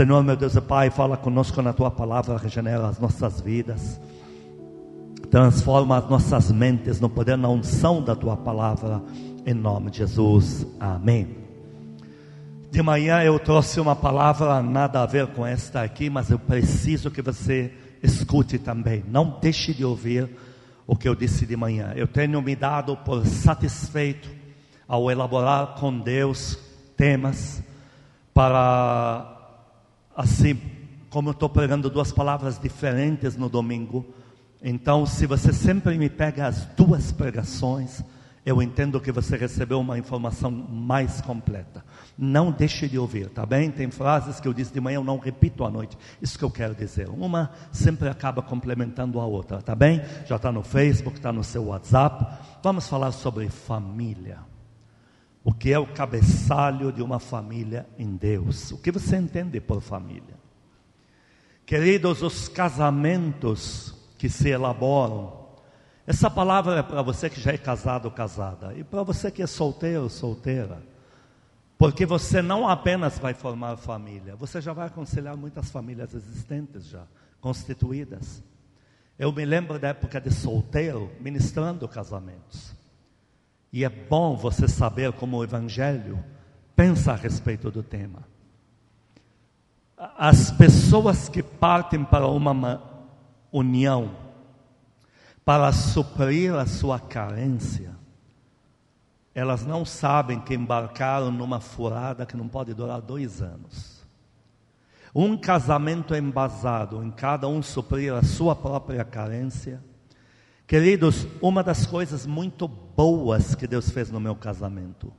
Senhor, meu Deus e Pai, fala conosco na tua palavra, regenera as nossas vidas, transforma as nossas mentes no poder, na unção da tua palavra, em nome de Jesus. Amém. De manhã eu trouxe uma palavra nada a ver com esta aqui, mas eu preciso que você escute também. Não deixe de ouvir o que eu disse de manhã. Eu tenho me dado por satisfeito ao elaborar com Deus temas para assim como eu estou pregando duas palavras diferentes no domingo. Então, se você sempre me pega as duas pregações, eu entendo que você recebeu uma informação mais completa. Não deixe de ouvir, tá bem? Tem frases que eu disse de manhã, eu não repito à noite. Isso que eu quero dizer. Uma sempre acaba complementando a outra, tá bem? Já está no Facebook, está no seu WhatsApp. Vamos falar sobre família. O que é o cabeçalho de uma família em Deus? O que você entende por família? Queridos, os casamentos que se elaboram essa palavra é para você que já é casado ou casada, e para você que é solteiro ou solteira. Porque você não apenas vai formar família, você já vai aconselhar muitas famílias existentes já, constituídas. Eu me lembro da época de solteiro, ministrando casamentos. E é bom você saber como o Evangelho pensa a respeito do tema. As pessoas que partem para uma união, para suprir a sua carência, elas não sabem que embarcaram numa furada que não pode durar dois anos. Um casamento embasado em cada um suprir a sua própria carência. Queridos, uma das coisas muito boas que Deus fez no meu casamento.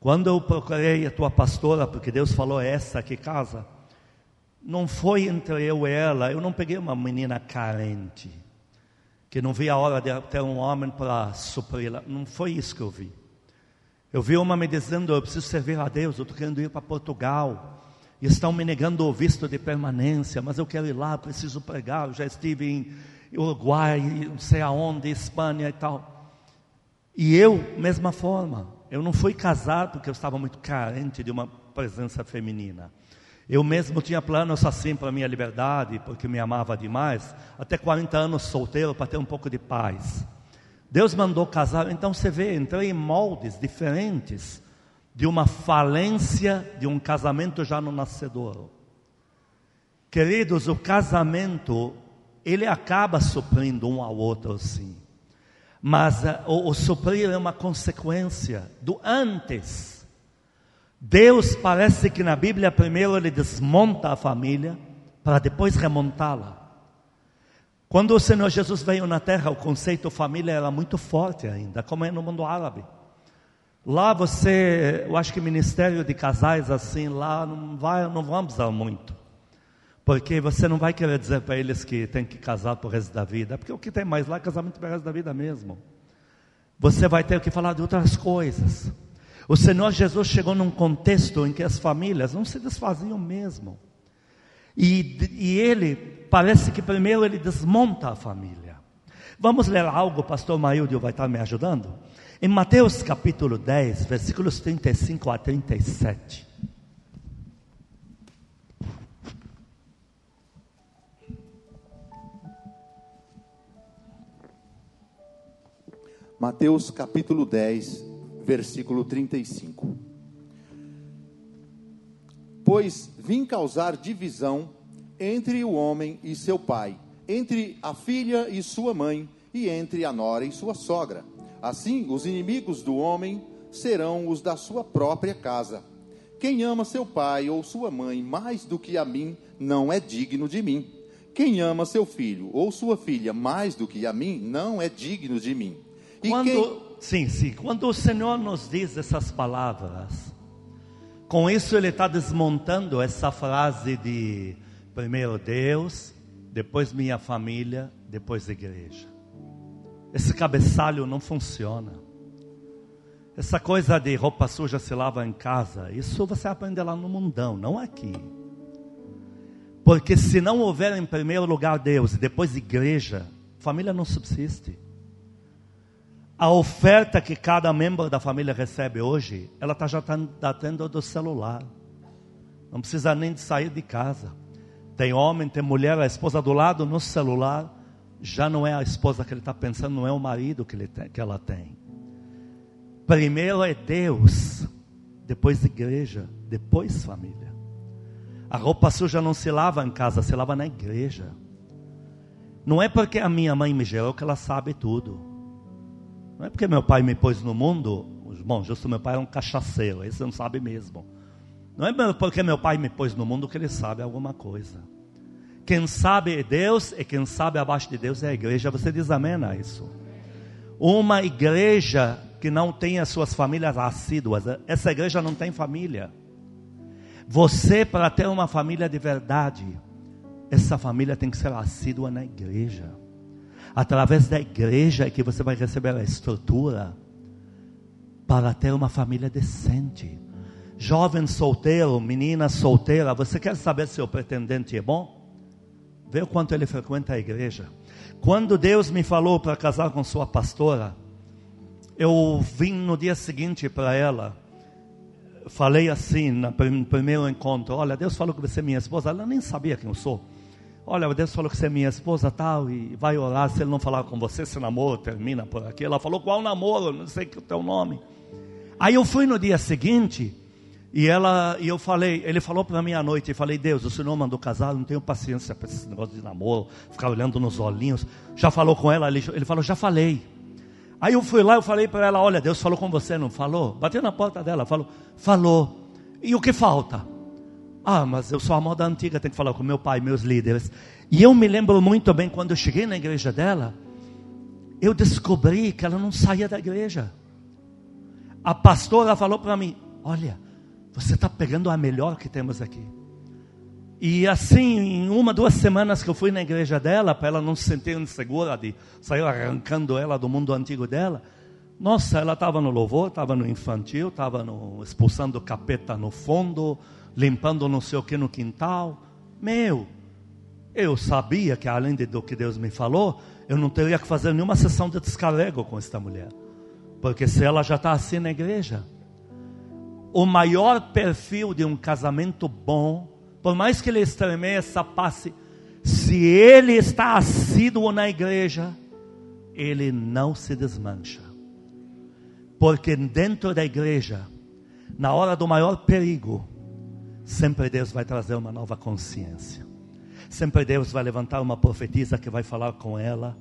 Quando eu procurei a tua pastora, porque Deus falou é essa que casa, não foi entre eu e ela, eu não peguei uma menina carente que não vi a hora de ter um homem para supri-la. Não foi isso que eu vi. Eu vi uma me dizendo: Eu preciso servir a Deus, eu estou querendo ir para Portugal. E estão me negando o visto de permanência, mas eu quero ir lá, preciso pregar. Eu já estive em Uruguai, não sei aonde, Espanha e tal. E eu, mesma forma, eu não fui casar porque eu estava muito carente de uma presença feminina. Eu mesmo tinha planos assim para minha liberdade, porque me amava demais, até 40 anos solteiro para ter um pouco de paz. Deus mandou casar, então você vê, entrei em moldes diferentes de uma falência de um casamento já no nascedouro. Queridos, o casamento, ele acaba suprindo um ao outro, sim. Mas uh, o, o suprir é uma consequência do antes. Deus parece que na Bíblia primeiro ele desmonta a família para depois remontá-la. Quando o Senhor Jesus veio na terra, o conceito família era muito forte ainda, como é no mundo árabe. Lá você, eu acho que ministério de casais assim, lá não vai, não vamos dar muito. Porque você não vai querer dizer para eles que tem que casar por resto da vida, porque o que tem mais lá é casamento por resto da vida mesmo. Você vai ter que falar de outras coisas. O Senhor Jesus chegou num contexto em que as famílias não se desfaziam mesmo. E, e ele, parece que primeiro ele desmonta a família. Vamos ler algo, o pastor Maíldio vai estar me ajudando? Em Mateus capítulo 10, versículos 35 a 37. Mateus capítulo 10, versículo 35. Pois vim causar divisão entre o homem e seu pai, entre a filha e sua mãe, e entre a nora e sua sogra. Assim, os inimigos do homem serão os da sua própria casa. Quem ama seu pai ou sua mãe mais do que a mim, não é digno de mim. Quem ama seu filho ou sua filha mais do que a mim, não é digno de mim. Quando quem... Sim, sim. Quando o Senhor nos diz essas palavras, com isso ele está desmontando essa frase de primeiro Deus, depois minha família, depois igreja. Esse cabeçalho não funciona. Essa coisa de roupa suja se lava em casa, isso você aprende lá no mundão, não aqui. Porque se não houver em primeiro lugar Deus e depois igreja, família não subsiste. A oferta que cada membro da família recebe hoje, ela tá, já está tendo do celular. não precisa nem de sair de casa. Tem homem, tem mulher, a esposa do lado no celular, já não é a esposa que ele está pensando, não é o marido que, ele tem, que ela tem. Primeiro é Deus, depois igreja, depois família. A roupa suja não se lava em casa, se lava na igreja. Não é porque a minha mãe me gerou que ela sabe tudo. Não é porque meu pai me pôs no mundo. Bom, justo meu pai é um cachaceiro, esse não sabe mesmo. Não é porque meu pai me pôs no mundo que ele sabe alguma coisa. Quem sabe é Deus e quem sabe abaixo de Deus é a igreja. Você diz amém a isso? Uma igreja que não tem as suas famílias assíduas, essa igreja não tem família. Você, para ter uma família de verdade, essa família tem que ser assídua na igreja. Através da igreja é que você vai receber a estrutura para ter uma família decente Jovem solteiro, menina solteira, você quer saber se o pretendente é bom? Vê o quanto ele frequenta a igreja. Quando Deus me falou para casar com sua pastora, eu vim no dia seguinte para ela, falei assim no primeiro encontro: Olha, Deus falou que você é minha esposa. Ela nem sabia quem eu sou. Olha, Deus falou que você é minha esposa tal, e vai orar. Se ele não falar com você, se namoro termina por aqui. Ela falou: Qual namoro? Não sei o teu nome. Aí eu fui no dia seguinte e ela, e eu falei, ele falou para mim à noite, eu falei, Deus, o Senhor mandou casar, não tenho paciência para esse negócio de namoro, ficar olhando nos olhinhos. Já falou com ela? Ele, ele falou, já falei. Aí eu fui lá, eu falei para ela, olha, Deus falou com você, não falou? Bateu na porta dela, falou, falou. E o que falta? Ah, mas eu sou a moda antiga, tenho que falar com meu pai, meus líderes. E eu me lembro muito bem, quando eu cheguei na igreja dela, eu descobri que ela não saía da igreja. A pastora falou para mim, olha, você está pegando a melhor que temos aqui. E assim, em uma, duas semanas que eu fui na igreja dela, para ela não se sentir insegura de sair arrancando ela do mundo antigo dela, nossa, ela estava no louvor, estava no infantil, estava expulsando capeta no fundo, limpando não sei o que no quintal. Meu, eu sabia que além do que Deus me falou, eu não teria que fazer nenhuma sessão de descarrego com esta mulher. Porque se ela já está assim na igreja, o maior perfil de um casamento bom, por mais que ele estremeça, passe, se ele está assíduo na igreja, ele não se desmancha. Porque dentro da igreja, na hora do maior perigo, sempre Deus vai trazer uma nova consciência. Sempre Deus vai levantar uma profetisa que vai falar com ela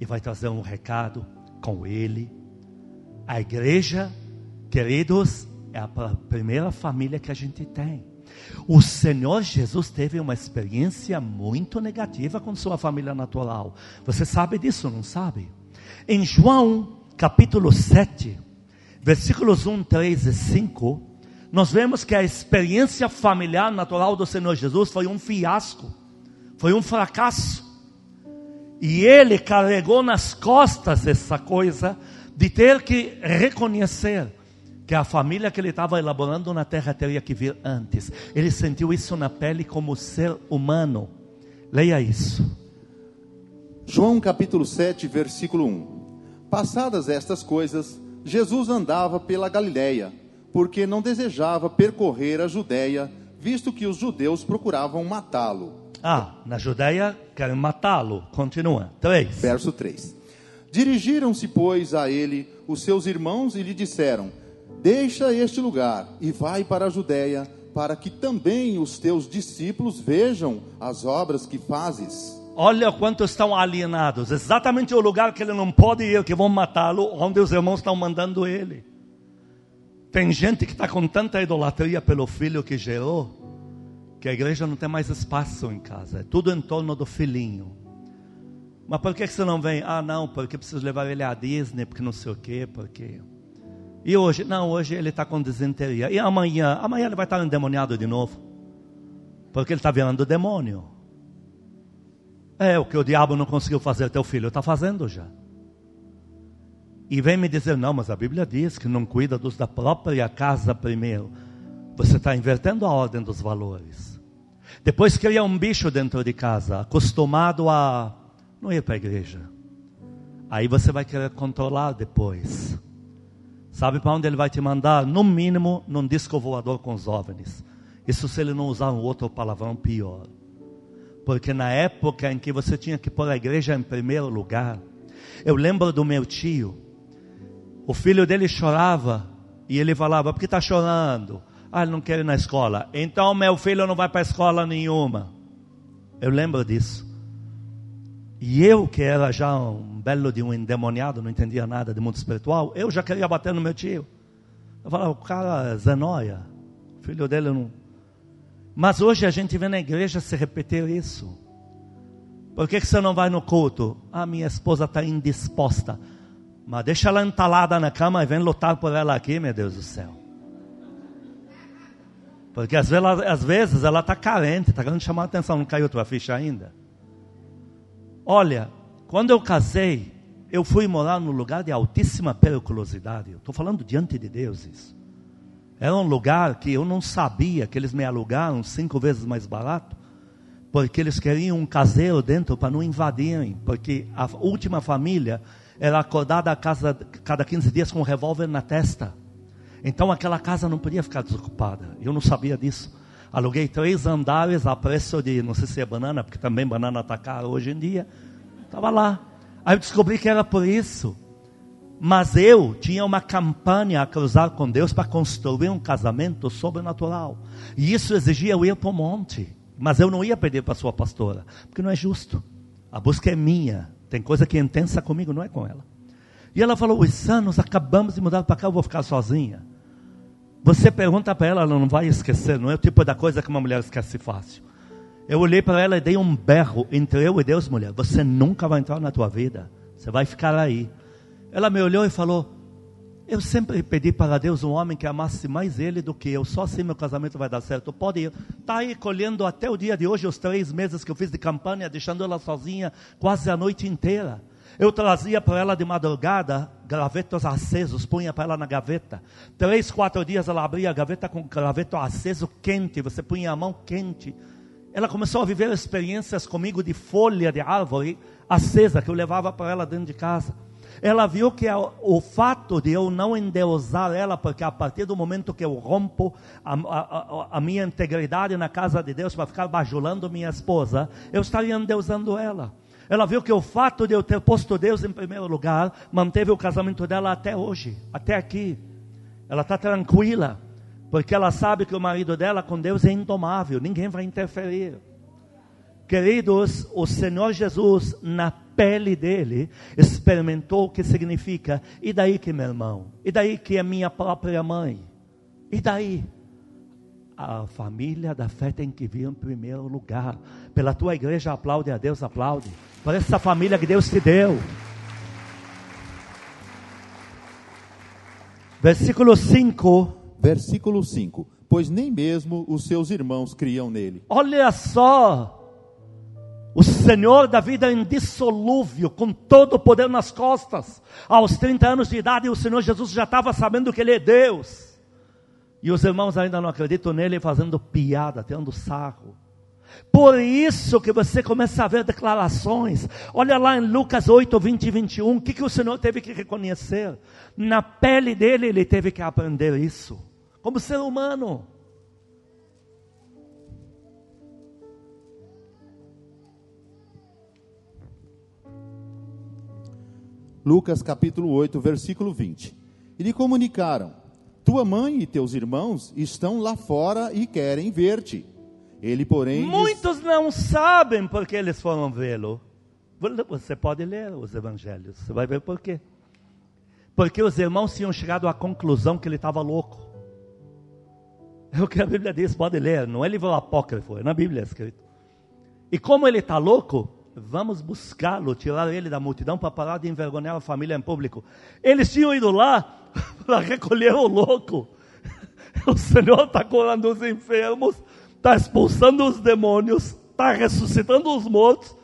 e vai trazer um recado com ele. A igreja, queridos, é a primeira família que a gente tem. O Senhor Jesus teve uma experiência muito negativa com sua família natural. Você sabe disso, não sabe? Em João, capítulo 7, versículos 1, 3 e 5, nós vemos que a experiência familiar natural do Senhor Jesus foi um fiasco, foi um fracasso. E ele carregou nas costas essa coisa de ter que reconhecer que a família que ele estava elaborando na terra teria que vir antes. Ele sentiu isso na pele como ser humano. Leia isso. João capítulo 7, versículo 1. Passadas estas coisas, Jesus andava pela Galiléia, porque não desejava percorrer a Judéia, visto que os judeus procuravam matá-lo. Ah, na Judéia querem matá-lo. Continua. 3. Verso 3. Dirigiram-se, pois, a ele os seus irmãos e lhe disseram: Deixa este lugar e vai para a Judéia, para que também os teus discípulos vejam as obras que fazes. Olha quantos estão alienados. Exatamente o lugar que ele não pode ir, que vão matá-lo, onde os irmãos estão mandando ele. Tem gente que está com tanta idolatria pelo filho que gerou, que a igreja não tem mais espaço em casa. É tudo em torno do filhinho. Mas por que você não vem? Ah, não, porque preciso levar ele à Disney, porque não sei o quê, porque. E hoje, não, hoje ele está com desenteria. E amanhã, amanhã ele vai estar endemoniado de novo. Porque ele está virando demônio. É o que o diabo não conseguiu fazer, teu filho está fazendo já. E vem me dizer, não, mas a Bíblia diz que não cuida dos da própria casa primeiro. Você está invertendo a ordem dos valores. Depois cria um bicho dentro de casa, acostumado a não ir para a igreja. Aí você vai querer controlar depois. Sabe para onde ele vai te mandar? No mínimo, num disco voador com os OVNIs. Isso se ele não usar um outro palavrão pior. Porque na época em que você tinha que pôr a igreja em primeiro lugar, eu lembro do meu tio, o filho dele chorava e ele falava: Por que está chorando? Ah, ele não quer ir na escola. Então meu filho não vai para escola nenhuma. Eu lembro disso. E eu, que era já um belo de um endemoniado, não entendia nada de mundo espiritual, eu já queria bater no meu tio. Eu falava, o cara é Zenóia, filho dele não. Mas hoje a gente vê na igreja se repetir isso. Por que, que você não vai no culto? Ah, minha esposa está indisposta. Mas deixa ela entalada na cama e vem lutar por ela aqui, meu Deus do céu. Porque às vezes, às vezes ela está carente, está querendo chamar a atenção, não caiu tua ficha ainda. Olha, quando eu casei, eu fui morar num lugar de altíssima periculosidade. Estou falando diante de Deus isso. Era um lugar que eu não sabia que eles me alugaram cinco vezes mais barato, porque eles queriam um caseiro dentro para não invadirem, porque a última família era acordada a casa cada 15 dias com um revólver na testa. Então aquela casa não podia ficar desocupada. Eu não sabia disso. Aluguei três andares a preço de, não sei se é banana, porque também banana está cara hoje em dia. Estava lá. Aí eu descobri que era por isso. Mas eu tinha uma campanha a cruzar com Deus para construir um casamento sobrenatural. E isso exigia eu ir para o monte. Mas eu não ia pedir para a sua pastora, porque não é justo. A busca é minha. Tem coisa que é intensa comigo, não é com ela. E ela falou: Os anos acabamos de mudar para cá, eu vou ficar sozinha. Você pergunta para ela, ela não vai esquecer, não é o tipo da coisa que uma mulher esquece fácil. Eu olhei para ela e dei um berro entre eu e Deus, mulher. Você nunca vai entrar na tua vida. Você vai ficar aí. Ela me olhou e falou: Eu sempre pedi para Deus um homem que amasse mais ele do que eu. Só assim meu casamento vai dar certo. Pode ir. Está aí colhendo até o dia de hoje os três meses que eu fiz de campanha, deixando ela sozinha quase a noite inteira. Eu trazia para ela de madrugada gravetos acesos, punha para ela na gaveta. Três, quatro dias ela abria a gaveta com graveto aceso quente, você punha a mão quente. Ela começou a viver experiências comigo de folha de árvore acesa que eu levava para ela dentro de casa. Ela viu que o fato de eu não endeusar ela, porque a partir do momento que eu rompo a, a, a minha integridade na casa de Deus para ficar bajulando minha esposa, eu estaria endeusando ela. Ela viu que o fato de eu ter posto Deus em primeiro lugar manteve o casamento dela até hoje, até aqui. Ela está tranquila, porque ela sabe que o marido dela com Deus é indomável, ninguém vai interferir. Queridos, o Senhor Jesus, na pele dele, experimentou o que significa, e daí que meu irmão? E daí que é minha própria mãe? E daí? A família da fé tem que vir em primeiro lugar. Pela tua igreja, aplaude a Deus, aplaude por essa família que Deus te deu. Versículo 5. Versículo 5: Pois nem mesmo os seus irmãos criam nele. Olha só. O Senhor da vida indissolúvel, com todo o poder nas costas, aos 30 anos de idade, o Senhor Jesus já estava sabendo que Ele é Deus. E os irmãos ainda não acreditam nele, fazendo piada, tendo sarro. Por isso que você começa a ver declarações. Olha lá em Lucas 8, 20 e 21. O que, que o Senhor teve que reconhecer? Na pele dele, ele teve que aprender isso. Como ser humano. Lucas capítulo 8, versículo 20. E lhe comunicaram: Tua mãe e teus irmãos estão lá fora e querem ver-te. Ele, porém. Muitos não sabem porque eles foram vê-lo. Você pode ler os evangelhos, você vai ver por quê. Porque os irmãos tinham chegado à conclusão que ele estava louco. É o que a Bíblia diz, pode ler, não é livro apócrifo, é na Bíblia escrito. E como ele está louco, vamos buscá-lo, tirar ele da multidão para parar de envergonhar a família em público. Eles tinham ido lá para recolher o louco. O Senhor está curando os enfermos, está expulsando os demônios, está ressuscitando os mortos,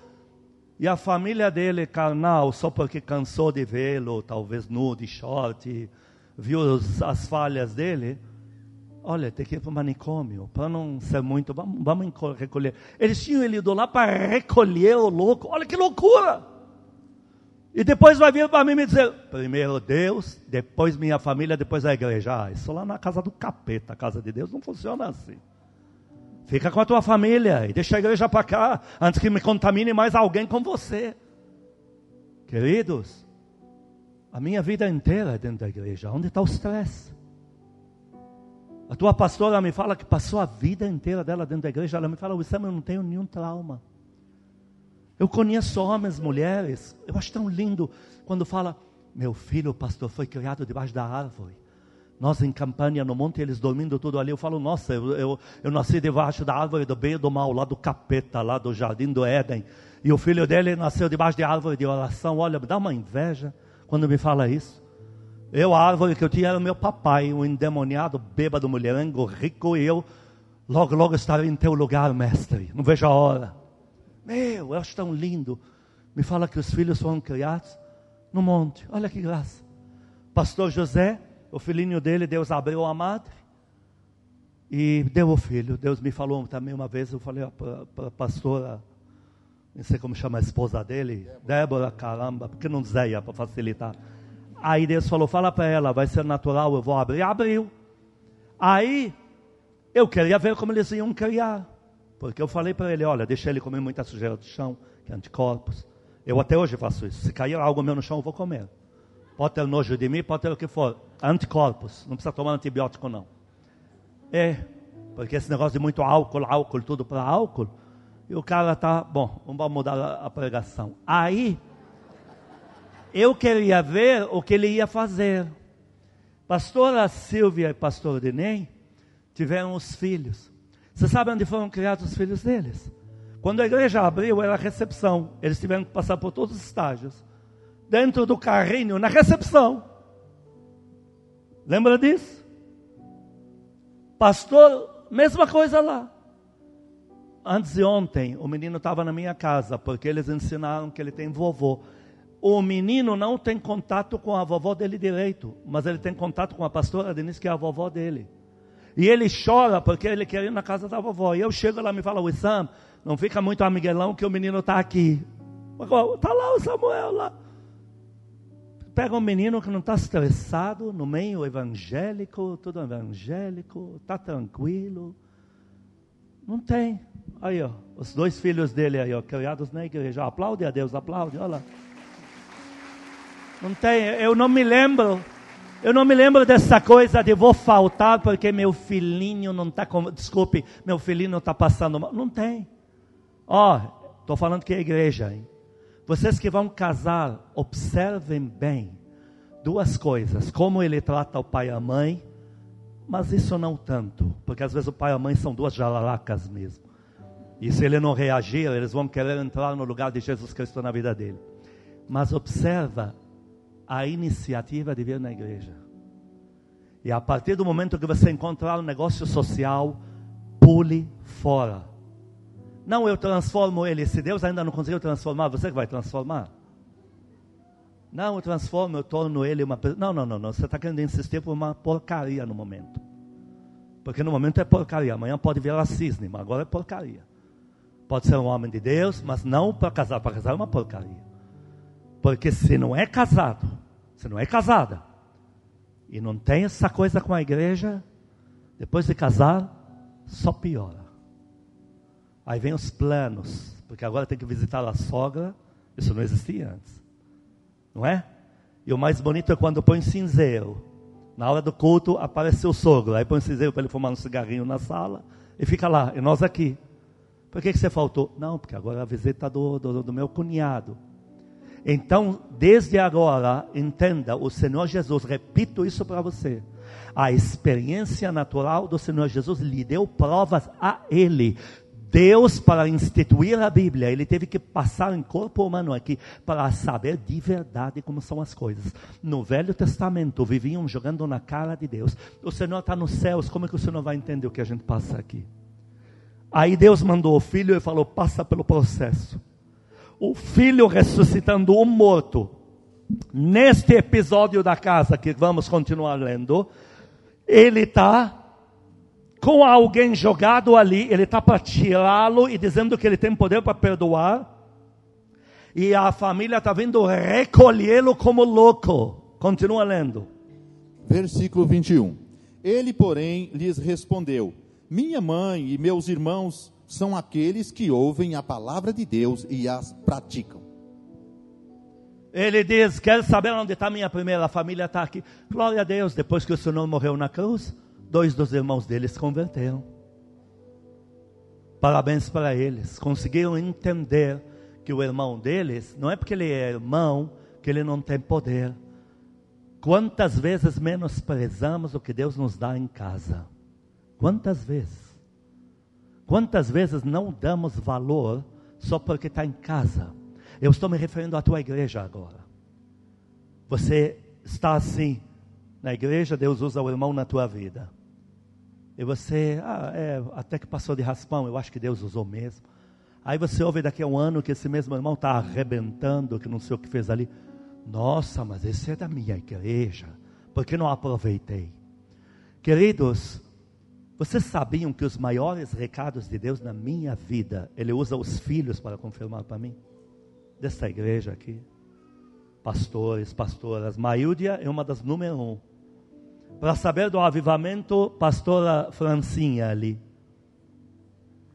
e a família dele, carnal, só porque cansou de vê-lo, talvez nu, de short, viu as falhas dele, olha, tem que ir para o manicômio, para não ser muito, vamos, vamos recolher. Eles tinham ido lá para recolher o louco, olha que loucura! E depois vai vir para mim me dizer: primeiro Deus, depois minha família, depois a igreja. Ah, isso lá na casa do capeta, a casa de Deus não funciona assim. Fica com a tua família e deixa a igreja para cá, antes que me contamine mais alguém com você. Queridos, a minha vida inteira é dentro da igreja. Onde está o stress? A tua pastora me fala que passou a vida inteira dela dentro da igreja. Ela me fala, Wissam, eu não tenho nenhum trauma. Eu conheço homens, mulheres. Eu acho tão lindo quando fala, meu filho, pastor, foi criado debaixo da árvore. Nós em campanha no monte, eles dormindo tudo ali. Eu falo, nossa, eu, eu, eu nasci debaixo da árvore do bem e do mal, lá do capeta, lá do jardim do Éden. E o filho dele nasceu debaixo de árvore de oração. Olha, me dá uma inveja quando me fala isso. Eu, a árvore que eu tinha era o meu papai, um endemoniado, bêbado, mulherengo, rico, e eu logo, logo estarei em teu lugar, mestre. Não vejo a hora. Meu, eu acho tão lindo. Me fala que os filhos foram criados no monte. Olha que graça. Pastor José, o filhinho dele, Deus abriu a madre e deu o filho. Deus me falou também uma vez, eu falei para a pastora, não sei como chama a esposa dele, Débora, caramba, porque não Zéia para facilitar. Aí Deus falou: fala para ela, vai ser natural, eu vou abrir. Abriu. Aí eu queria ver como eles iam criar. Porque eu falei para ele: olha, deixa ele comer muita sujeira do chão, que é anticorpos. Eu até hoje faço isso. Se cair algo meu no chão, eu vou comer. Pode ter nojo de mim, pode ter o que for. Anticorpos. Não precisa tomar antibiótico, não. É, porque esse negócio de muito álcool, álcool, tudo para álcool. E o cara tá, bom, vamos mudar a pregação. Aí eu queria ver o que ele ia fazer. Pastora Silvia e pastor Dinei tiveram os filhos. Você sabe onde foram criados os filhos deles? Quando a igreja abriu, era a recepção. Eles tiveram que passar por todos os estágios. Dentro do carrinho, na recepção. Lembra disso? Pastor, mesma coisa lá. Antes de ontem, o menino estava na minha casa, porque eles ensinaram que ele tem vovô o menino não tem contato com a vovó dele direito, mas ele tem contato com a pastora Denise, que é a vovó dele. E ele chora porque ele quer ir na casa da vovó. E eu chego lá e me falo, Wissam, não fica muito amiguelão que o menino está aqui. Está lá o Samuel lá. Pega um menino que não está estressado, no meio evangélico, tudo evangélico, está tranquilo. Não tem. Aí, ó, os dois filhos dele aí, ó, criados na igreja. Aplaude a Deus, aplaude, olha lá. Não tem, eu não me lembro. Eu não me lembro dessa coisa de vou faltar porque meu filhinho não está com. Desculpe, meu filhinho não está passando mal. Não tem. Ó, oh, estou falando que é igreja, hein? Vocês que vão casar, observem bem duas coisas: como ele trata o pai e a mãe, mas isso não tanto, porque às vezes o pai e a mãe são duas jalalacas mesmo. E se ele não reagir, eles vão querer entrar no lugar de Jesus Cristo na vida dele. Mas observa a iniciativa de vir na igreja. E a partir do momento que você encontrar um negócio social, pule fora. Não, eu transformo ele. Se Deus ainda não conseguiu transformar, você que vai transformar. Não, eu transformo, eu torno ele uma pessoa. Não, não, não, não. Você está querendo insistir por uma porcaria no momento. Porque no momento é porcaria. Amanhã pode virar cisne, mas agora é porcaria. Pode ser um homem de Deus, mas não para casar. Para casar é uma porcaria. Porque se não é casado, se não é casada, e não tem essa coisa com a igreja, depois de casar, só piora. Aí vem os planos, porque agora tem que visitar a sogra, isso não existia antes, não é? E o mais bonito é quando põe cinzeiro. Na hora do culto aparece o sogro, aí põe cinzeiro para ele fumar um cigarrinho na sala e fica lá, e nós aqui. Por que, que você faltou? Não, porque agora a visita do, do, do meu cunhado. Então, desde agora, entenda: o Senhor Jesus, repito isso para você. A experiência natural do Senhor Jesus lhe deu provas a Ele. Deus, para instituir a Bíblia, ele teve que passar em corpo humano aqui para saber de verdade como são as coisas. No Velho Testamento, viviam jogando na cara de Deus. O Senhor está nos céus, como é que o Senhor vai entender o que a gente passa aqui? Aí Deus mandou o filho e falou: passa pelo processo o filho ressuscitando o morto. Neste episódio da casa que vamos continuar lendo, ele está com alguém jogado ali, ele está para tirá-lo e dizendo que ele tem poder para perdoar. E a família está vindo recolhê-lo como louco. Continua lendo. Versículo 21. Ele, porém, lhes respondeu: Minha mãe e meus irmãos são aqueles que ouvem a palavra de Deus e as praticam. Ele diz: Quer saber onde está minha primeira família? Está aqui. Glória a Deus, depois que o Senhor morreu na cruz, dois dos irmãos deles se converteram. Parabéns para eles. Conseguiram entender que o irmão deles, não é porque ele é irmão, que ele não tem poder. Quantas vezes menosprezamos o que Deus nos dá em casa? Quantas vezes? Quantas vezes não damos valor só porque está em casa? Eu estou me referindo à tua igreja agora. Você está assim, na igreja, Deus usa o irmão na tua vida. E você, ah, é, até que passou de raspão, eu acho que Deus usou mesmo. Aí você ouve daqui a um ano que esse mesmo irmão está arrebentando, que não sei o que fez ali. Nossa, mas esse é da minha igreja. Por que não aproveitei? Queridos, vocês sabiam que os maiores recados de Deus na minha vida, Ele usa os filhos para confirmar para mim? Desta igreja aqui. Pastores, pastoras. Maíldia é uma das número um. Para saber do avivamento, pastora Francinha ali.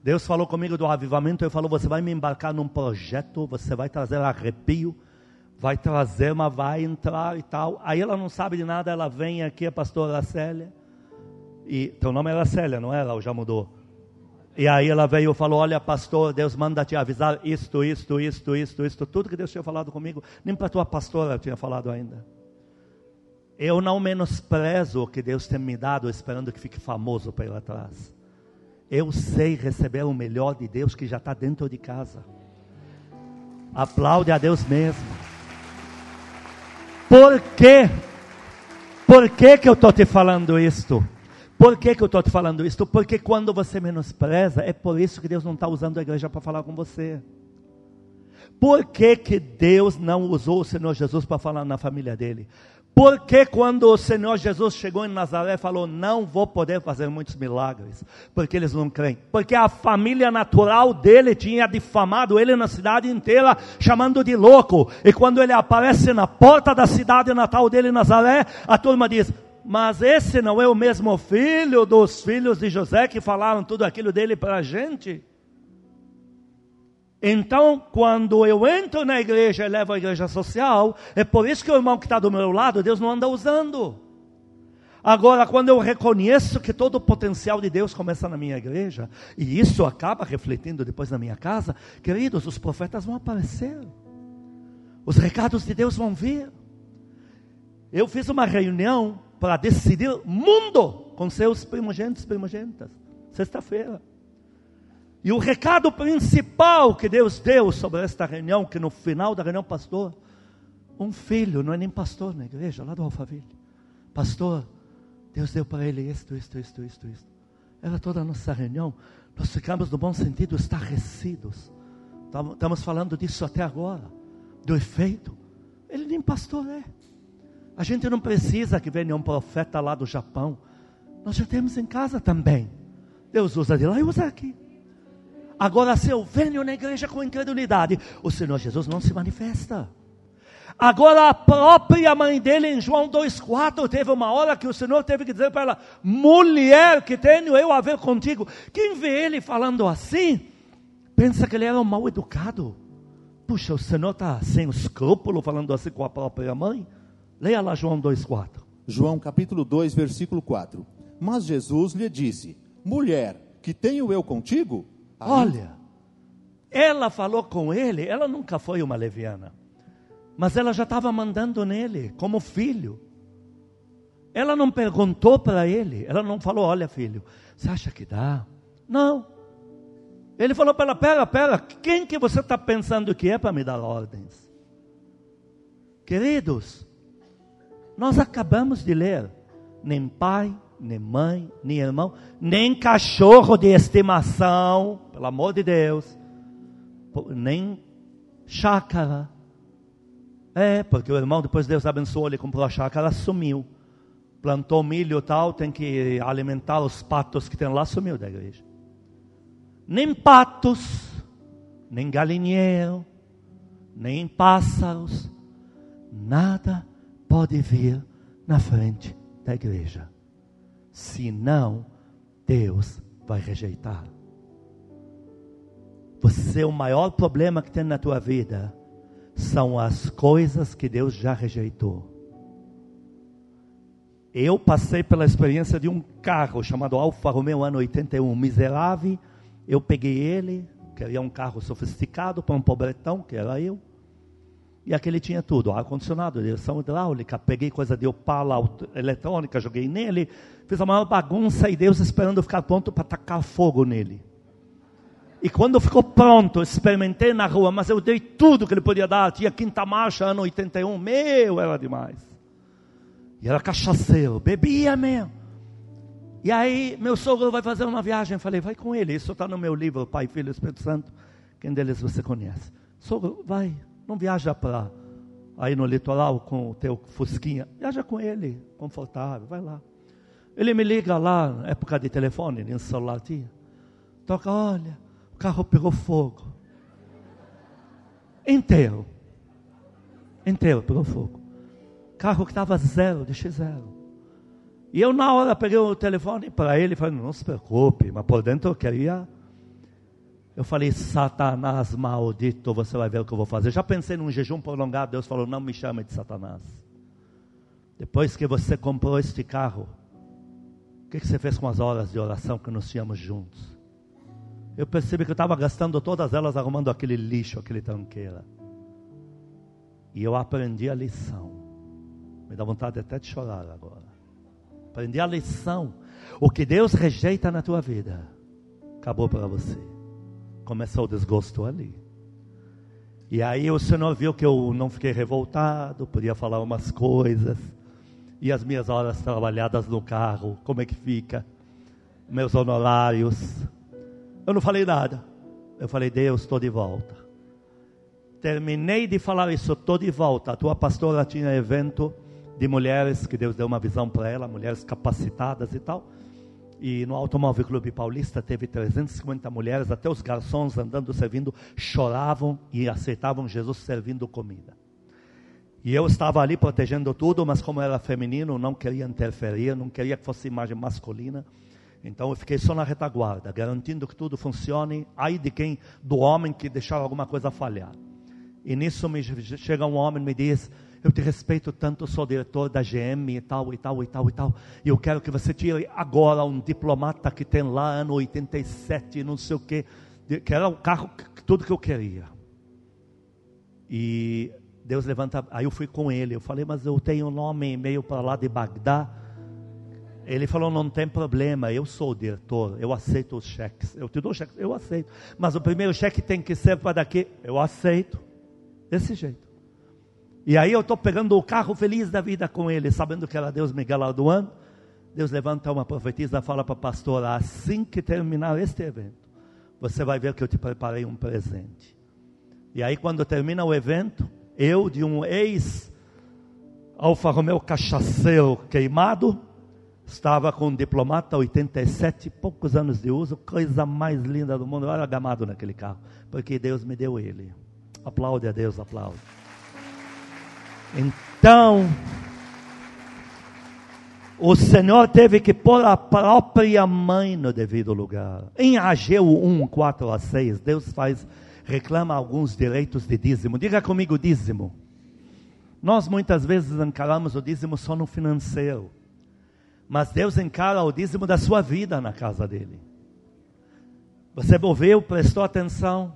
Deus falou comigo do avivamento, Ele falou: você vai me embarcar num projeto, você vai trazer arrepio vai trazer, mas vai entrar e tal. Aí ela não sabe de nada, ela vem aqui, a pastora Célia. E teu nome era Célia, não era? Ou já mudou? E aí ela veio e falou: Olha, pastor, Deus manda te avisar isto, isto, isto, isto, isto, tudo que Deus tinha falado comigo, nem para tua pastora eu tinha falado ainda. Eu não menosprezo o que Deus tem me dado, esperando que fique famoso para ir atrás. Eu sei receber o melhor de Deus que já está dentro de casa. Aplaude a Deus mesmo. Por quê? Por que, que eu estou te falando isto? Por que, que eu estou te falando isto? Porque quando você menospreza, é por isso que Deus não está usando a igreja para falar com você. Por que, que Deus não usou o Senhor Jesus para falar na família dele? Porque quando o Senhor Jesus chegou em Nazaré, falou: Não vou poder fazer muitos milagres, porque eles não creem. Porque a família natural dele tinha difamado ele na cidade inteira, chamando de louco. E quando ele aparece na porta da cidade natal dele, Nazaré, a turma diz: Mas esse não é o mesmo filho dos filhos de José que falaram tudo aquilo dele para a gente? Então, quando eu entro na igreja e levo a igreja social, é por isso que o irmão que está do meu lado, Deus não anda usando. Agora, quando eu reconheço que todo o potencial de Deus começa na minha igreja, e isso acaba refletindo depois na minha casa, queridos, os profetas vão aparecer, os recados de Deus vão vir. Eu fiz uma reunião para decidir mundo com seus primogênitos e primogênitas, sexta-feira. E o recado principal que Deus deu sobre esta reunião, que no final da reunião, pastor, um filho, não é nem pastor na igreja, lá do Alphaville, pastor, Deus deu para ele isto, isto, isto, isto, isto. Era toda a nossa reunião, nós ficamos no bom sentido estarrecidos. Estamos falando disso até agora, do efeito. Ele nem pastor é. A gente não precisa que venha um profeta lá do Japão. Nós já temos em casa também. Deus usa de lá e usa aqui. Agora, se eu venho na igreja com incredulidade, o Senhor Jesus não se manifesta. Agora, a própria mãe dele, em João 2,4, teve uma hora que o Senhor teve que dizer para ela: mulher que tenho eu a ver contigo. Quem vê ele falando assim, pensa que ele era um mal educado. Puxa, o Senhor está sem escrúpulo falando assim com a própria mãe? Leia lá João 2,4. João capítulo 2, versículo 4. Mas Jesus lhe disse: Mulher, que tenho eu contigo? Olha, ela falou com ele, ela nunca foi uma leviana, mas ela já estava mandando nele como filho. Ela não perguntou para ele, ela não falou: Olha, filho, você acha que dá? Não. Ele falou para ela: Pera, pera, quem que você está pensando que é para me dar ordens? Queridos, nós acabamos de ler: nem pai, nem mãe, nem irmão, nem cachorro de estimação, pelo amor de Deus, nem chácara. É, porque o irmão, depois Deus abençoou, ele comprou a chácara, sumiu. Plantou milho e tal, tem que alimentar os patos que tem lá, sumiu da igreja. Nem patos, nem galinheiro, nem pássaros, nada pode vir na frente da igreja senão Deus vai rejeitar. Você, o maior problema que tem na tua vida são as coisas que Deus já rejeitou. Eu passei pela experiência de um carro chamado Alfa Romeo ano 81, miserável. Eu peguei ele, queria um carro sofisticado para um pobretão, que era eu. E aquele tinha tudo, ar-condicionado, direção hidráulica, peguei coisa de Opala eletrônica, joguei nele, fiz a maior bagunça e Deus esperando ficar pronto para tacar fogo nele. E quando ficou pronto, experimentei na rua, mas eu dei tudo que ele podia dar, tinha quinta marcha, ano 81, meu, era demais. E era cachaceiro, bebia mesmo. E aí, meu sogro vai fazer uma viagem, falei, vai com ele, isso está no meu livro, Pai, Filho e Espírito Santo, quem deles você conhece? Sogro, vai, não viaja para aí no litoral com o teu fusquinha. Viaja com ele, confortável, vai lá. Ele me liga lá, época de telefone, nem celular tinha. Toca, olha, o carro pegou fogo. Inteiro. Inteiro pegou fogo. Carro que estava zero, deixei zero. E eu na hora peguei o telefone para ele e falei, não se preocupe, mas por dentro eu queria eu falei, Satanás maldito, você vai ver o que eu vou fazer. Já pensei num jejum prolongado, Deus falou, não me chame de Satanás. Depois que você comprou este carro, o que, que você fez com as horas de oração que nós tínhamos juntos? Eu percebi que eu estava gastando todas elas arrumando aquele lixo, aquele tranqueira. E eu aprendi a lição. Me dá vontade até de chorar agora. Aprendi a lição. O que Deus rejeita na tua vida, acabou para você começou o desgosto ali. E aí o Senhor viu que eu não fiquei revoltado, podia falar umas coisas. E as minhas horas trabalhadas no carro, como é que fica? Meus honorários. Eu não falei nada. Eu falei, Deus, estou de volta. Terminei de falar isso, estou de volta. A tua pastora tinha evento de mulheres, que Deus deu uma visão para ela, mulheres capacitadas e tal. E no Automóvel Clube Paulista teve 350 mulheres, até os garçons andando servindo choravam e aceitavam Jesus servindo comida. E eu estava ali protegendo tudo, mas como era feminino, não queria interferir, não queria que fosse imagem masculina. Então eu fiquei só na retaguarda, garantindo que tudo funcione. Aí de quem, do homem que deixar alguma coisa falhar. E nisso me chega um homem e me diz: eu te respeito tanto, sou diretor da GM e tal, e tal, e tal, e tal. E eu quero que você tire agora um diplomata que tem lá, ano 87, não sei o quê, que era o carro, tudo que eu queria. E Deus levanta, aí eu fui com ele, eu falei, mas eu tenho um nome e e-mail para lá de Bagdá. Ele falou, não tem problema, eu sou o diretor, eu aceito os cheques. Eu te dou cheques, eu aceito. Mas o primeiro cheque tem que ser para daqui. Eu aceito. Desse jeito. E aí eu estou pegando o carro feliz da vida com ele, sabendo que era Deus me galardoando. Deus levanta uma profetisa e fala para a pastora: assim que terminar este evento, você vai ver que eu te preparei um presente. E aí, quando termina o evento, eu, de um ex Alfa Romeo cachaceiro queimado, estava com um diplomata, 87, poucos anos de uso, coisa mais linda do mundo. Eu era gamado naquele carro, porque Deus me deu ele. Aplaude a Deus, aplaude. Então, o Senhor teve que pôr a própria mãe no devido lugar. Em Ageu 1, 4 a 6, Deus faz, reclama alguns direitos de dízimo. Diga comigo dízimo. Nós muitas vezes encaramos o dízimo só no financeiro. Mas Deus encara o dízimo da sua vida na casa dele. Você ouviu, prestou atenção?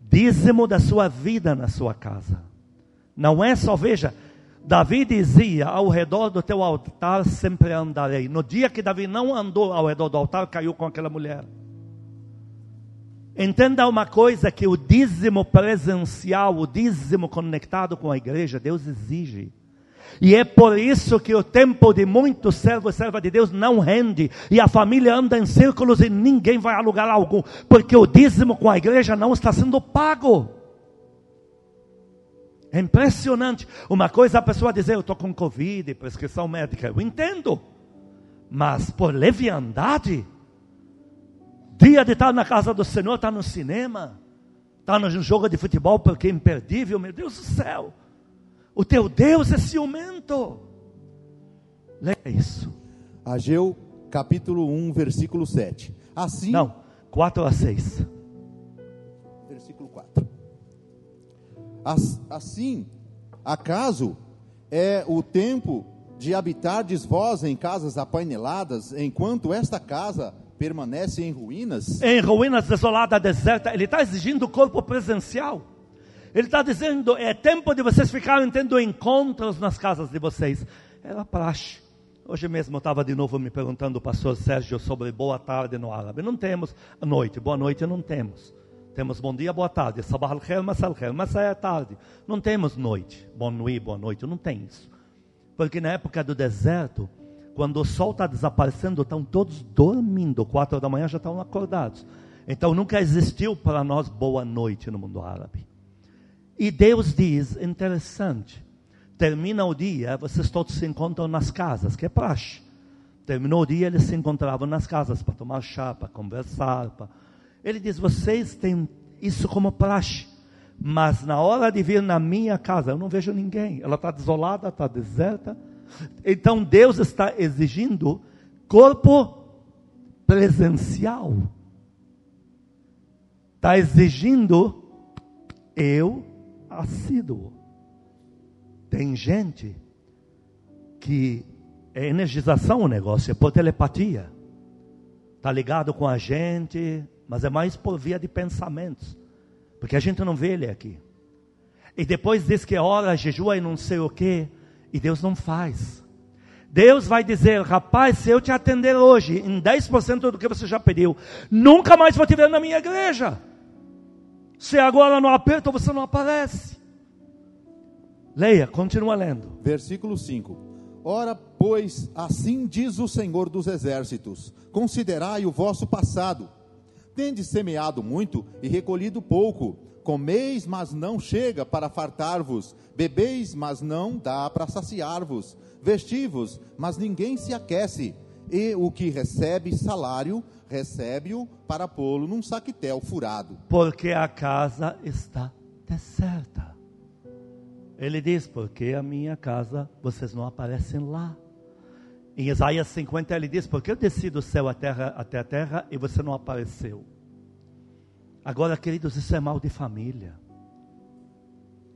Dízimo da sua vida na sua casa. Não é só, veja, Davi dizia: ao redor do teu altar sempre andarei. No dia que Davi não andou ao redor do altar, caiu com aquela mulher. Entenda uma coisa: que o dízimo presencial, o dízimo conectado com a igreja, Deus exige. E é por isso que o tempo de muitos servos e servas de Deus não rende. E a família anda em círculos e ninguém vai a lugar algum. Porque o dízimo com a igreja não está sendo pago. É impressionante. Uma coisa a pessoa dizer, eu estou com Covid, prescrição médica. Eu entendo. Mas por leviandade, dia de estar na casa do Senhor, está no cinema, está no jogo de futebol porque é imperdível, meu Deus do céu. O teu Deus é ciumento. Leia isso. Ageu capítulo 1, versículo 7. Assim, Não, 4 a 6. Assim, acaso é o tempo de habitardes vós em casas apaineladas, enquanto esta casa permanece em ruínas? Em ruínas desoladas, deserta, ele está exigindo o corpo presencial. Ele está dizendo, é tempo de vocês ficarem tendo encontros nas casas de vocês. Era praxe. Hoje mesmo eu estava de novo me perguntando o pastor Sérgio sobre boa tarde no árabe. Não temos noite, boa noite não temos. Temos bom dia, boa tarde, sabah al-khair, masa al-khair, masa é tarde. Não temos noite, bom nuit, boa noite, não tem isso. Porque na época do deserto, quando o sol está desaparecendo, estão todos dormindo, quatro da manhã já estão acordados. Então nunca existiu para nós boa noite no mundo árabe. E Deus diz, interessante, termina o dia, vocês todos se encontram nas casas, que é praxe. Terminou o dia, eles se encontravam nas casas para tomar chá, para conversar. Para... Ele diz, vocês têm isso como praxe. Mas na hora de vir na minha casa, eu não vejo ninguém. Ela está desolada, está deserta. Então Deus está exigindo corpo presencial. Está exigindo eu assíduo. Tem gente que é energização o negócio, é por telepatia. Está ligado com a gente, mas é mais por via de pensamentos. Porque a gente não vê ele aqui. E depois diz que ora, jejua e não sei o que, e Deus não faz. Deus vai dizer, rapaz, se eu te atender hoje em 10% do que você já pediu, nunca mais vou te ver na minha igreja. Se agora não aperta, você não aparece. Leia, continua lendo. Versículo 5. Ora, pois, assim diz o Senhor dos Exércitos: Considerai o vosso passado. Tendes semeado muito e recolhido pouco. Comeis, mas não chega para fartar-vos. Bebeis, mas não dá para saciar-vos. Vestivos, mas ninguém se aquece. E o que recebe salário, recebe-o para pô-lo num saquetel furado. Porque a casa está deserta. Ele diz: Porque a minha casa, vocês não aparecem lá. Em Isaías 50 ele diz: Porque eu desci do céu à terra, até a terra e você não apareceu. Agora, queridos, isso é mal de família.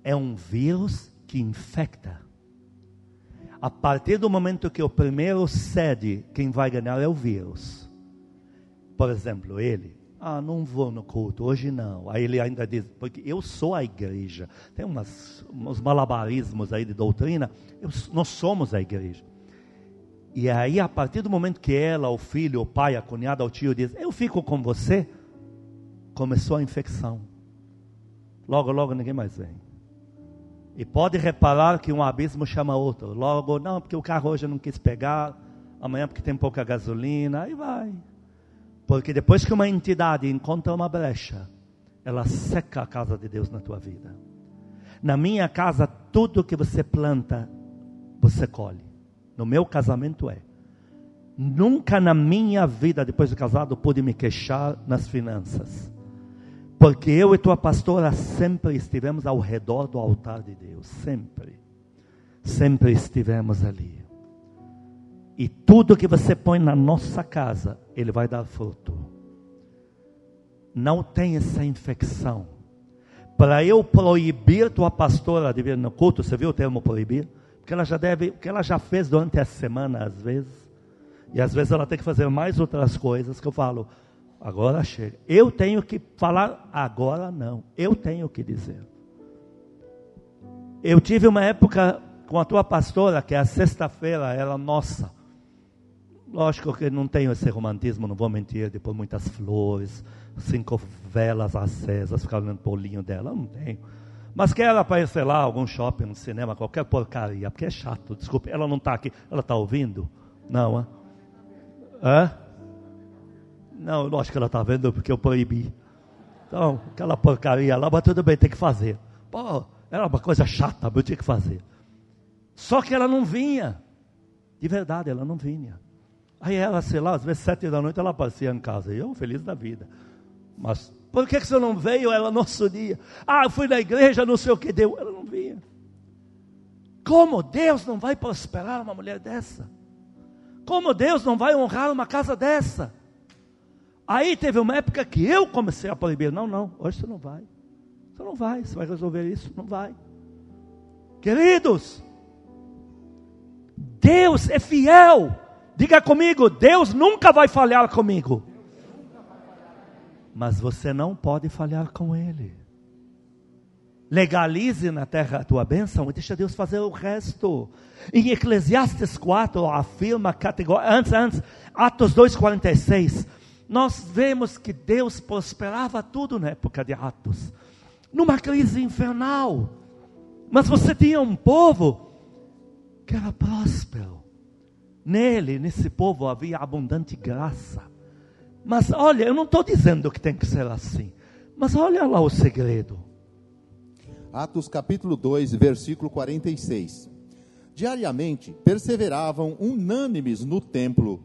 É um vírus que infecta. A partir do momento que o primeiro cede, quem vai ganhar é o vírus. Por exemplo, ele, ah, não vou no culto, hoje não. Aí ele ainda diz, porque eu sou a igreja. Tem umas, uns malabarismos aí de doutrina, eu, nós somos a igreja. E aí, a partir do momento que ela, o filho, o pai, a cunhada, o tio diz, eu fico com você, começou a infecção. Logo, logo ninguém mais vem. E pode reparar que um abismo chama outro. Logo, não, porque o carro hoje não quis pegar, amanhã porque tem pouca gasolina, aí vai. Porque depois que uma entidade encontra uma brecha, ela seca a casa de Deus na tua vida. Na minha casa, tudo que você planta, você colhe. No meu casamento é. Nunca na minha vida, depois de casado, pude me queixar nas finanças. Porque eu e tua pastora sempre estivemos ao redor do altar de Deus. Sempre. Sempre estivemos ali. E tudo que você põe na nossa casa, ele vai dar fruto. Não tem essa infecção. Para eu proibir tua pastora de vir no culto, você viu o termo proibir? Porque ela já deve, porque ela já fez durante a semana às vezes. E às vezes ela tem que fazer mais outras coisas que eu falo, agora chega. Eu tenho que falar agora não. Eu tenho que dizer. Eu tive uma época com a tua pastora que a sexta-feira era nossa. Lógico que não tenho esse romantismo, não vou mentir, de pôr muitas flores, cinco velas acesas, ficar olhando bolinho dela, não tenho. Mas que ela para sei lá, algum shopping, um cinema, qualquer porcaria, porque é chato, desculpe, ela não está aqui, ela está ouvindo? Não, hã? Hã? Não, eu acho que ela está vendo porque eu proibi. Então, aquela porcaria lá, mas tudo bem, tem que fazer. Pô, era uma coisa chata, mas eu tinha que fazer. Só que ela não vinha. De verdade, ela não vinha. Aí ela, sei lá, às vezes sete da noite ela aparecia em casa. E eu, feliz da vida. Mas, por que, que você não veio? Ela, nosso dia. Ah, eu fui na igreja, não sei o que deu. Ela não vinha. Como Deus não vai prosperar uma mulher dessa? Como Deus não vai honrar uma casa dessa? Aí teve uma época que eu comecei a proibir. Não, não, hoje você não vai. Você não vai, você vai resolver isso? Não vai. Queridos, Deus é fiel. Diga comigo, Deus nunca vai falhar comigo. Mas você não pode falhar com Ele. Legalize na terra a tua bênção e deixa Deus fazer o resto. Em Eclesiastes 4 afirma antes, antes, Atos 2,46, nós vemos que Deus prosperava tudo na época de Atos, numa crise infernal. Mas você tinha um povo que era próspero. Nele, nesse povo, havia abundante graça. Mas olha, eu não estou dizendo que tem que ser assim. Mas olha lá o segredo. Atos capítulo 2, versículo 46. Diariamente perseveravam unânimes no templo,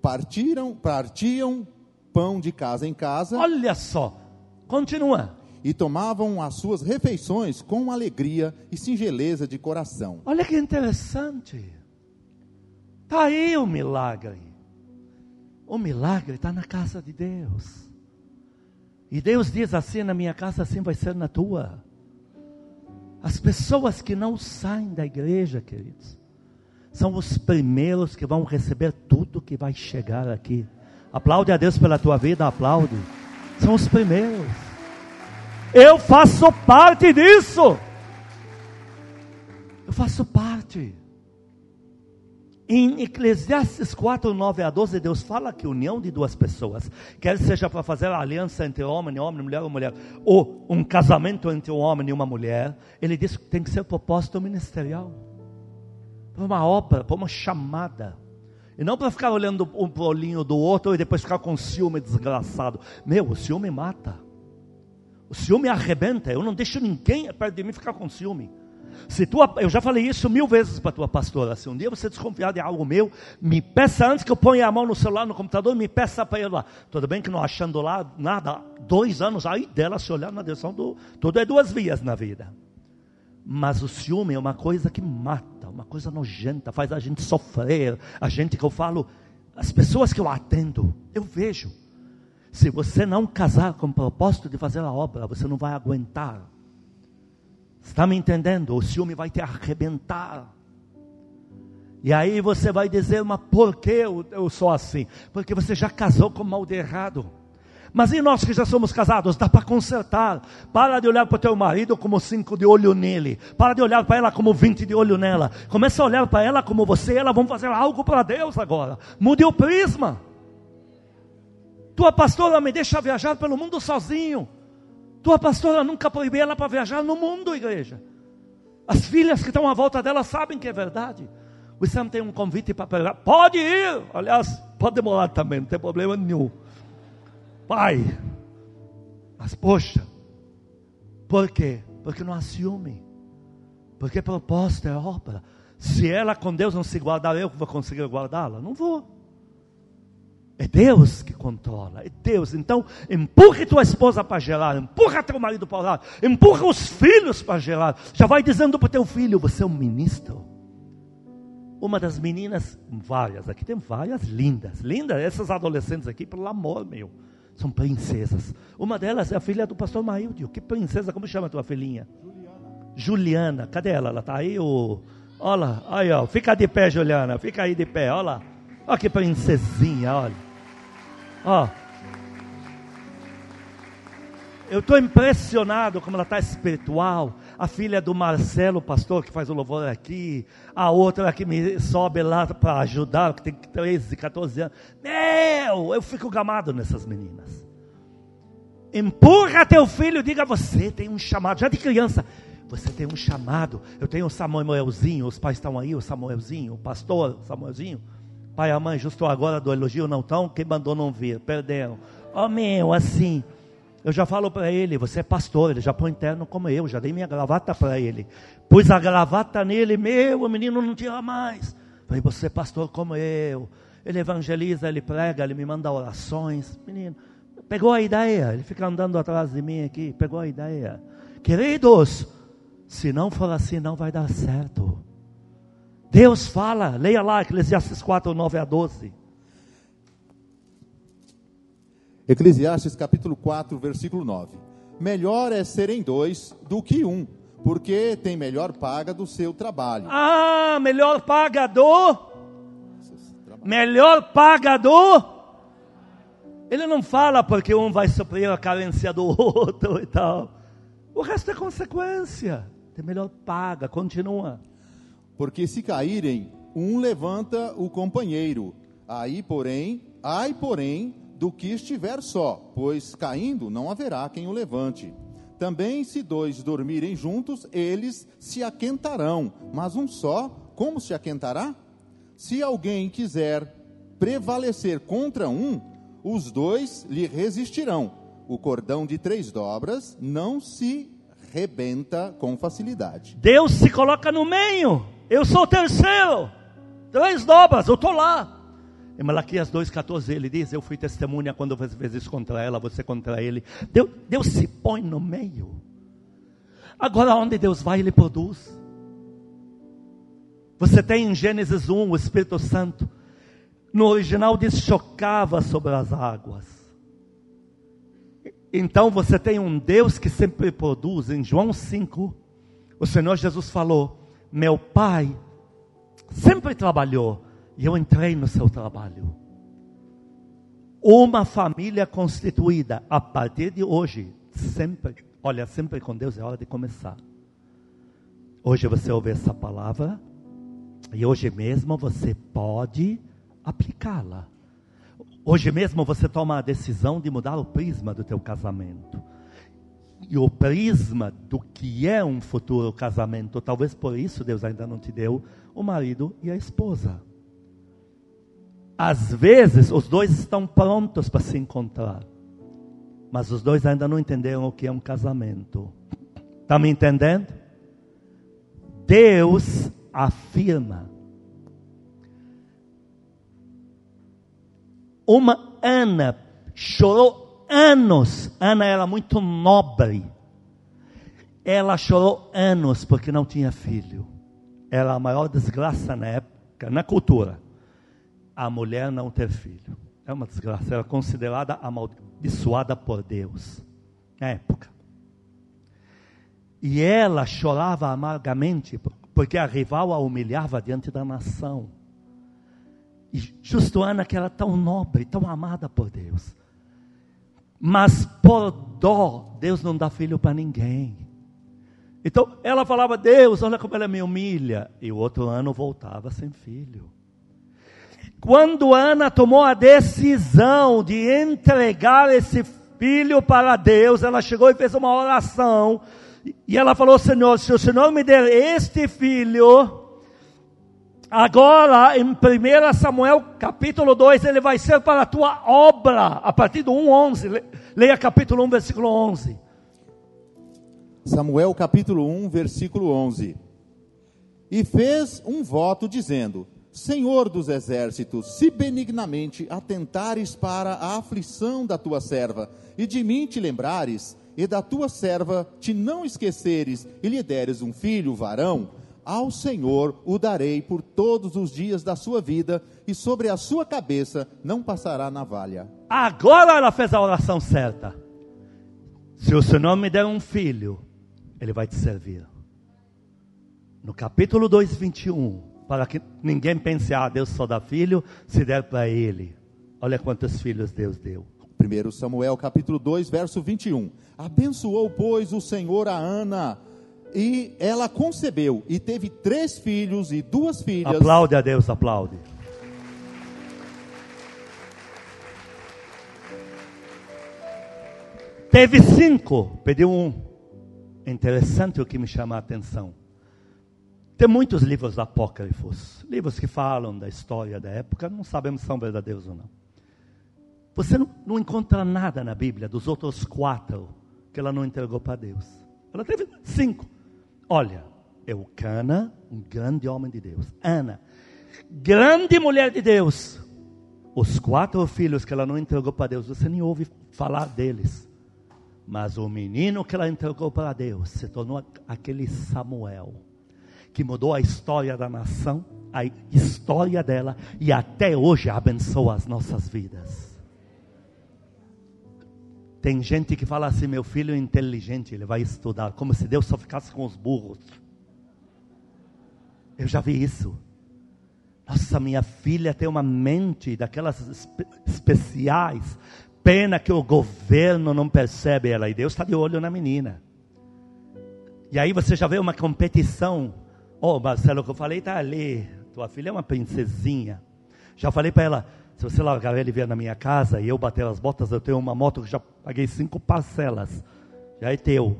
partiram, partiam pão de casa em casa. Olha só, continua. E tomavam as suas refeições com alegria e singeleza de coração. Olha que interessante. Está aí o milagre. O milagre está na casa de Deus. E Deus diz assim: na minha casa, assim vai ser na tua. As pessoas que não saem da igreja, queridos, são os primeiros que vão receber tudo que vai chegar aqui. Aplaude a Deus pela tua vida, aplaude. São os primeiros. Eu faço parte disso. Eu faço parte. Em Eclesiastes 4, 9 a 12, Deus fala que união de duas pessoas, quer seja para fazer a aliança entre homem e homem, mulher ou mulher, ou um casamento entre um homem e uma mulher, ele diz que tem que ser propósito ministerial, para uma obra, para uma chamada. E não para ficar olhando um pro olhinho do outro e depois ficar com ciúme desgraçado. Meu, o ciúme mata. O ciúme arrebenta. Eu não deixo ninguém perto de mim ficar com ciúme. Se tu, eu já falei isso mil vezes para tua pastora. Se um dia você desconfiar de algo meu, me peça antes que eu ponha a mão no celular, no computador, me peça para ir lá. Tudo bem que não achando lá nada, dois anos aí dela se olhar na direção do. Tudo é duas vias na vida. Mas o ciúme é uma coisa que mata, uma coisa nojenta, faz a gente sofrer. A gente que eu falo, as pessoas que eu atendo, eu vejo. Se você não casar com o propósito de fazer a obra, você não vai aguentar Está me entendendo? O ciúme vai te arrebentar. E aí você vai dizer, mas por que eu, eu sou assim? Porque você já casou com mal de errado. Mas e nós que já somos casados? Dá para consertar. Para de olhar para o teu marido como cinco de olho nele. Para de olhar para ela como vinte de olho nela. Começa a olhar para ela como você e ela vão fazer algo para Deus agora. Mude o prisma. Tua pastora me deixa viajar pelo mundo sozinho. Tua pastora nunca proibiu ela para viajar no mundo, igreja. As filhas que estão à volta dela sabem que é verdade. O Sam tem um convite para pregar. Pode ir. Aliás, pode demorar também, não tem problema nenhum. Pai. Mas poxa. Por quê? Porque não ciúme. Porque propósito é obra. Se ela com Deus não se guardar, eu vou conseguir guardá-la? Não vou. É Deus que controla, é Deus. Então, empurre tua esposa para gerar, empurra teu marido para orar, empurra os filhos para gerar. Já vai dizendo para teu filho: você é um ministro. Uma das meninas, várias, aqui tem várias lindas, lindas, essas adolescentes aqui, pelo amor meu, são princesas. Uma delas é a filha do pastor Maíldio. Que princesa, como chama a tua filhinha? Juliana. Juliana, cadê ela? Ela está aí? O... Olha, aí, ó, fica de pé, Juliana, fica aí de pé, olha lá. Olha que princesinha, olha. Ó. Eu estou impressionado como ela está espiritual. A filha do Marcelo, pastor, que faz o louvor aqui. A outra que me sobe lá para ajudar, que tem 13, 14 anos. Meu, eu fico gamado nessas meninas. Empurra teu filho, diga você tem um chamado. Já de criança, você tem um chamado. Eu tenho o Samuelzinho, os pais estão aí, o Samuelzinho, o pastor Samuelzinho. Pai e mãe, justo agora do elogio não estão, quem mandou não vir, perderam. Ó oh, meu, assim, eu já falo para ele, você é pastor, ele já põe interno como eu, já dei minha gravata para ele. Pus a gravata nele, meu, o menino não tira mais. Falei, você é pastor como eu. Ele evangeliza, ele prega, ele me manda orações. Menino, pegou a ideia, ele fica andando atrás de mim aqui, pegou a ideia. Queridos, se não for assim, não vai dar certo. Deus fala, leia lá Eclesiastes 4, 9 a 12. Eclesiastes capítulo 4, versículo 9. Melhor é serem dois do que um, porque tem melhor paga do seu trabalho. Ah, melhor pagador. Melhor pagador. Ele não fala porque um vai suprir a carência do outro e tal. O resto é consequência. Tem melhor paga, continua. Porque se caírem, um levanta o companheiro. Aí, porém, ai, porém, do que estiver só, pois caindo não haverá quem o levante. Também, se dois dormirem juntos, eles se aquentarão, mas um só, como se aquentará? Se alguém quiser prevalecer contra um, os dois lhe resistirão. O cordão de três dobras não se rebenta com facilidade. Deus se coloca no meio. Eu sou o terceiro. Três dobras, eu estou lá. Em Malaquias 2,14 ele diz: Eu fui testemunha quando você fez isso contra ela, você contra ele. Deus, Deus se põe no meio. Agora, onde Deus vai, ele produz. Você tem em Gênesis 1 o Espírito Santo no original diz chocava sobre as águas. Então você tem um Deus que sempre produz. Em João 5, o Senhor Jesus falou: Meu Pai sempre trabalhou e eu entrei no seu trabalho. Uma família constituída a partir de hoje, sempre, olha, sempre com Deus é hora de começar. Hoje você ouve essa palavra e hoje mesmo você pode aplicá-la. Hoje mesmo você toma a decisão de mudar o prisma do teu casamento. E o prisma do que é um futuro casamento, talvez por isso Deus ainda não te deu o marido e a esposa. Às vezes os dois estão prontos para se encontrar, mas os dois ainda não entenderam o que é um casamento. Está me entendendo? Deus afirma Uma Ana chorou anos. Ana era muito nobre. Ela chorou anos porque não tinha filho. Era a maior desgraça na época, na cultura. A mulher não ter filho. É uma desgraça. Era considerada amaldiçoada por Deus. Na época. E ela chorava amargamente porque a rival a humilhava diante da nação. E justo Ana, que era tão nobre, tão amada por Deus. Mas por dó, Deus não dá filho para ninguém. Então ela falava, Deus, olha como ela me humilha. E o outro ano voltava sem filho. Quando Ana tomou a decisão de entregar esse filho para Deus, ela chegou e fez uma oração. E ela falou: Senhor, se o Senhor me der este filho, Agora, em 1 Samuel capítulo 2, ele vai ser para a tua obra, a partir do 1, 11. Leia capítulo 1, versículo 11. Samuel capítulo 1, versículo 11. E fez um voto dizendo: Senhor dos exércitos, se benignamente atentares para a aflição da tua serva, e de mim te lembrares, e da tua serva te não esqueceres, e lhe deres um filho, varão, ao Senhor o darei por todos os dias da sua vida, e sobre a sua cabeça não passará navalha. Agora ela fez a oração certa. Se o Senhor me der um filho, ele vai te servir. No capítulo 2, 21, para que ninguém pense, ah, Deus só dá filho se der para ele. Olha quantos filhos Deus deu. 1 Samuel capítulo 2, verso 21. Abençoou, pois, o Senhor a Ana e ela concebeu e teve três filhos e duas filhas. Aplaude a Deus, aplaude. Teve cinco, pediu um. Interessante o que me chama a atenção. Tem muitos livros apócrifos, livros que falam da história da época, não sabemos se são verdadeiros ou não. Você não, não encontra nada na Bíblia dos outros quatro que ela não entregou para Deus. Ela teve cinco. Olha, Eucana, um grande homem de Deus. Ana, grande mulher de Deus. Os quatro filhos que ela não entregou para Deus, você nem ouve falar deles. Mas o menino que ela entregou para Deus se tornou aquele Samuel, que mudou a história da nação, a história dela, e até hoje abençoa as nossas vidas. Tem gente que fala assim: meu filho é inteligente, ele vai estudar, como se Deus só ficasse com os burros. Eu já vi isso. Nossa, minha filha tem uma mente daquelas espe especiais. Pena que o governo não percebe ela. E Deus está de olho na menina. E aí você já vê uma competição. Oh, Marcelo, o que eu falei está ali. Tua filha é uma princesinha. Já falei para ela, se você largar ele e vier na minha casa e eu bater as botas, eu tenho uma moto que já paguei cinco parcelas. Já é teu.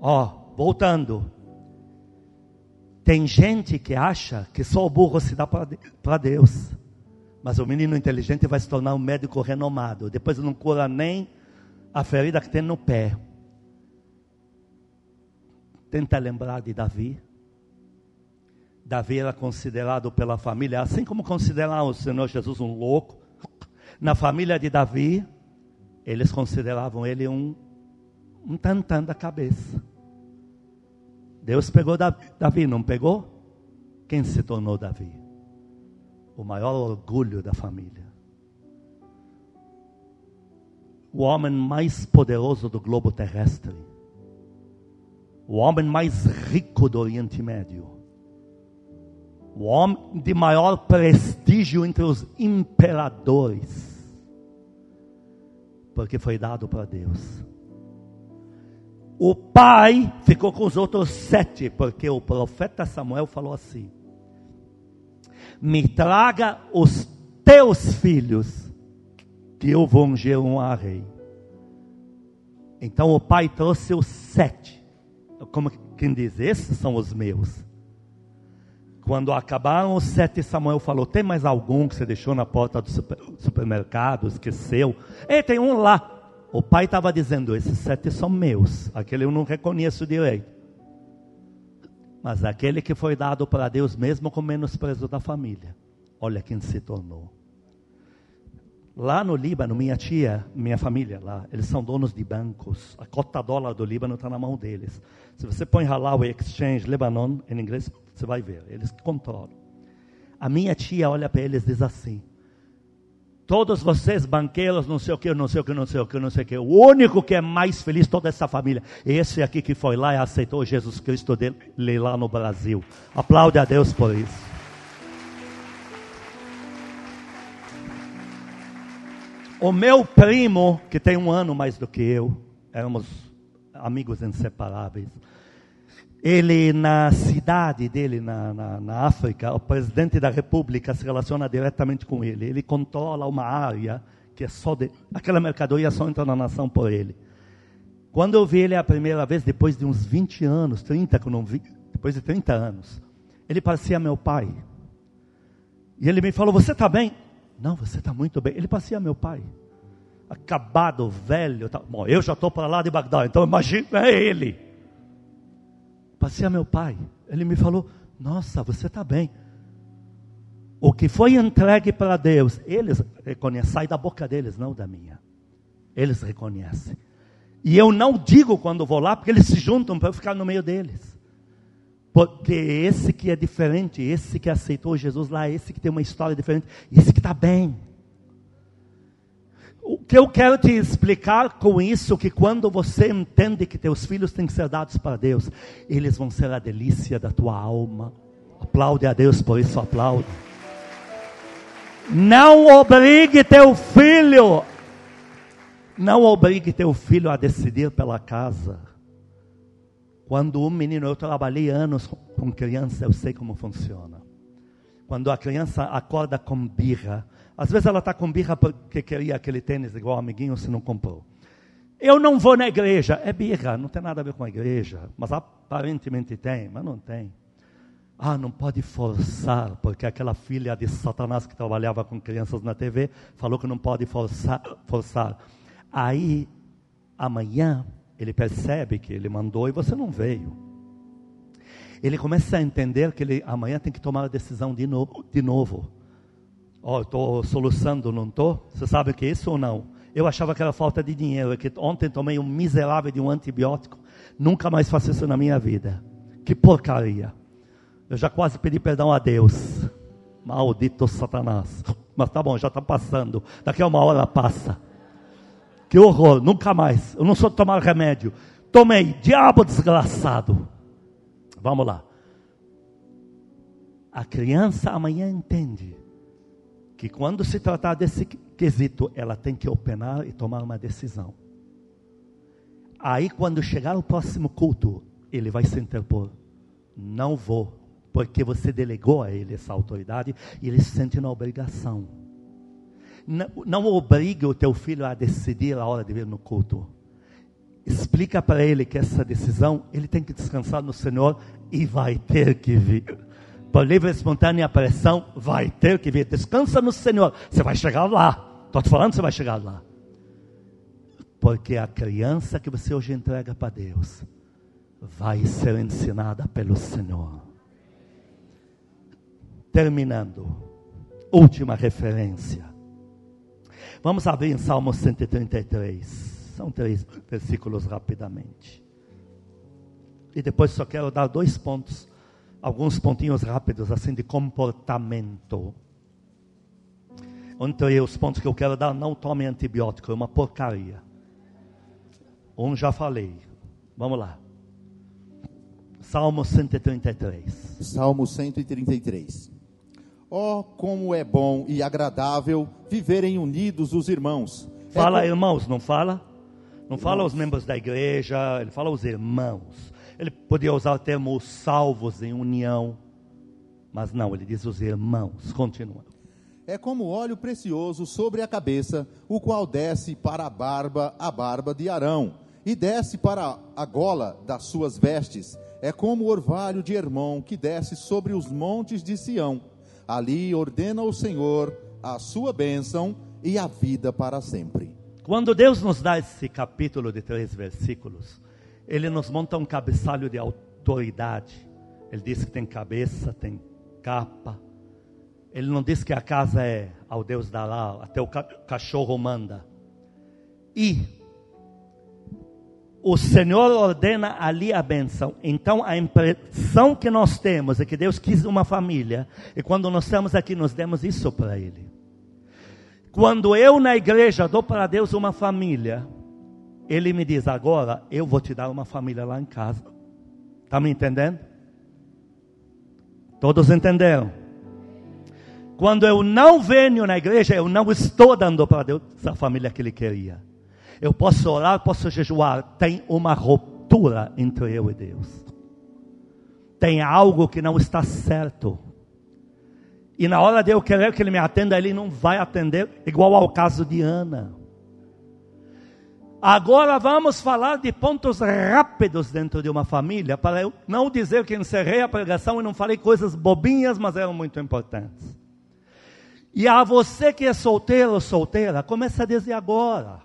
Ó, oh, voltando. Tem gente que acha que só o burro se dá para Deus. Mas o menino inteligente vai se tornar um médico renomado. Depois não cura nem a ferida que tem no pé. Tenta lembrar de Davi. Davi era considerado pela família, assim como considerar o Senhor Jesus um louco. Na família de Davi, eles consideravam ele um, um tantã da cabeça. Deus pegou Davi, não pegou? Quem se tornou Davi? O maior orgulho da família. O homem mais poderoso do globo terrestre. O homem mais rico do Oriente Médio o homem de maior prestígio entre os imperadores, porque foi dado para Deus. O pai ficou com os outros sete, porque o profeta Samuel falou assim: Me traga os teus filhos, que eu vou ungir um a rei. Então o pai trouxe os sete, como quem diz, esses são os meus. Quando acabaram os sete, Samuel falou: Tem mais algum que você deixou na porta do supermercado, esqueceu? E tem um lá. O pai estava dizendo: Esses sete são meus. Aquele eu não reconheço direito. Mas aquele que foi dado para Deus, mesmo com menosprezo da família, olha quem se tornou. Lá no Líbano, minha tia, minha família lá, eles são donos de bancos. A cota dólar do Líbano está na mão deles. Se você põe Halal Exchange Lebanon em inglês, você vai ver, eles controlam. A minha tia olha para eles e diz assim: Todos vocês, banqueiros, não sei o que, não sei o que, não sei o que, não sei o que. O único que é mais feliz, toda essa família, esse aqui que foi lá e aceitou Jesus Cristo dele lá no Brasil. Aplaude a Deus por isso. O meu primo, que tem um ano mais do que eu, éramos amigos inseparáveis. Ele, na cidade dele, na, na, na, África, o presidente da república se relaciona diretamente com ele. Ele controla uma área que é só de. Aquela mercadoria só entra na nação por ele. Quando eu vi ele a primeira vez, depois de uns 20 anos, 30 que eu não vi, depois de 30 anos, ele parecia meu pai. E ele me falou: Você está bem? Não, você está muito bem. Ele parecia meu pai. Acabado, velho. Tá... Bom, eu já estou para lá de Bagdá, então imagina é ele. Parecia meu pai. Ele me falou: Nossa, você está bem. O que foi entregue para Deus, eles reconhecem, sai da boca deles, não da minha. Eles reconhecem. E eu não digo quando vou lá, porque eles se juntam para eu ficar no meio deles. Porque esse que é diferente, esse que aceitou Jesus lá, esse que tem uma história diferente, esse que está bem. O que eu quero te explicar com isso, que quando você entende que teus filhos têm que ser dados para Deus, eles vão ser a delícia da tua alma. Aplaude a Deus por isso, aplaude. Não obrigue teu filho, não obrigue teu filho a decidir pela casa. Quando um menino, eu trabalhei anos com criança, eu sei como funciona. Quando a criança acorda com birra, às vezes ela está com birra porque queria aquele tênis igual o amiguinho, se não comprou. Eu não vou na igreja, é birra, não tem nada a ver com a igreja, mas aparentemente tem, mas não tem. Ah, não pode forçar, porque aquela filha de Satanás que trabalhava com crianças na TV falou que não pode forçar. forçar. Aí, amanhã, ele percebe que ele mandou e você não veio. Ele começa a entender que ele amanhã tem que tomar a decisão de novo. De novo. Oh, estou soluçando, não estou? Você sabe o que é isso ou não? Eu achava que era falta de dinheiro, é que ontem tomei um miserável de um antibiótico. Nunca mais faço isso na minha vida. Que porcaria. Eu já quase pedi perdão a Deus. Maldito Satanás. Mas tá bom, já está passando. Daqui a uma hora passa. que horror, nunca mais. Eu não sou tomar remédio. Tomei, diabo desgraçado. Vamos lá. A criança amanhã entende que quando se tratar desse quesito, ela tem que opinar e tomar uma decisão. Aí, quando chegar o próximo culto, ele vai se interpor. Não vou, porque você delegou a ele essa autoridade e ele se sente na obrigação. Não, não obrigue o teu filho a decidir a hora de vir no culto. Explica para ele que essa decisão ele tem que descansar no Senhor e vai ter que vir. Por livre e espontânea pressão, vai ter que vir. Descansa no Senhor. Você vai chegar lá. Estou te falando, você vai chegar lá. Porque a criança que você hoje entrega para Deus vai ser ensinada pelo Senhor. Terminando, última referência. Vamos abrir em Salmo 133. São três versículos rapidamente. E depois só quero dar dois pontos, alguns pontinhos rápidos, assim, de comportamento. Entre os pontos que eu quero dar, não tome antibiótico, é uma porcaria. Um já falei. Vamos lá. Salmo 133. Salmo 133. Oh, como é bom e agradável viverem unidos os irmãos. Fala é irmãos, não fala? Não fala os membros da igreja, ele fala os irmãos. Ele podia usar o termo salvos em união, mas não, ele diz os irmãos. Continua. É como óleo precioso sobre a cabeça, o qual desce para a barba, a barba de Arão e desce para a gola das suas vestes. É como o orvalho de Hermon que desce sobre os montes de Sião. Ali ordena o Senhor a sua bênção e a vida para sempre. Quando Deus nos dá esse capítulo de três versículos, Ele nos monta um cabeçalho de autoridade. Ele diz que tem cabeça, tem capa. Ele não diz que a casa é ao Deus dará, até o cachorro manda. E o Senhor ordena ali a benção. Então a impressão que nós temos é que Deus quis uma família. E quando nós estamos aqui, nós demos isso para Ele. Quando eu na igreja dou para Deus uma família, Ele me diz: agora eu vou te dar uma família lá em casa. Está me entendendo? Todos entenderam? Quando eu não venho na igreja, eu não estou dando para Deus a família que Ele queria. Eu posso orar, posso jejuar. Tem uma ruptura entre eu e Deus. Tem algo que não está certo. E na hora de eu querer que ele me atenda, ele não vai atender, igual ao caso de Ana. Agora vamos falar de pontos rápidos dentro de uma família, para eu não dizer que encerrei a pregação e não falei coisas bobinhas, mas eram muito importantes. E a você que é solteiro ou solteira, começa desde agora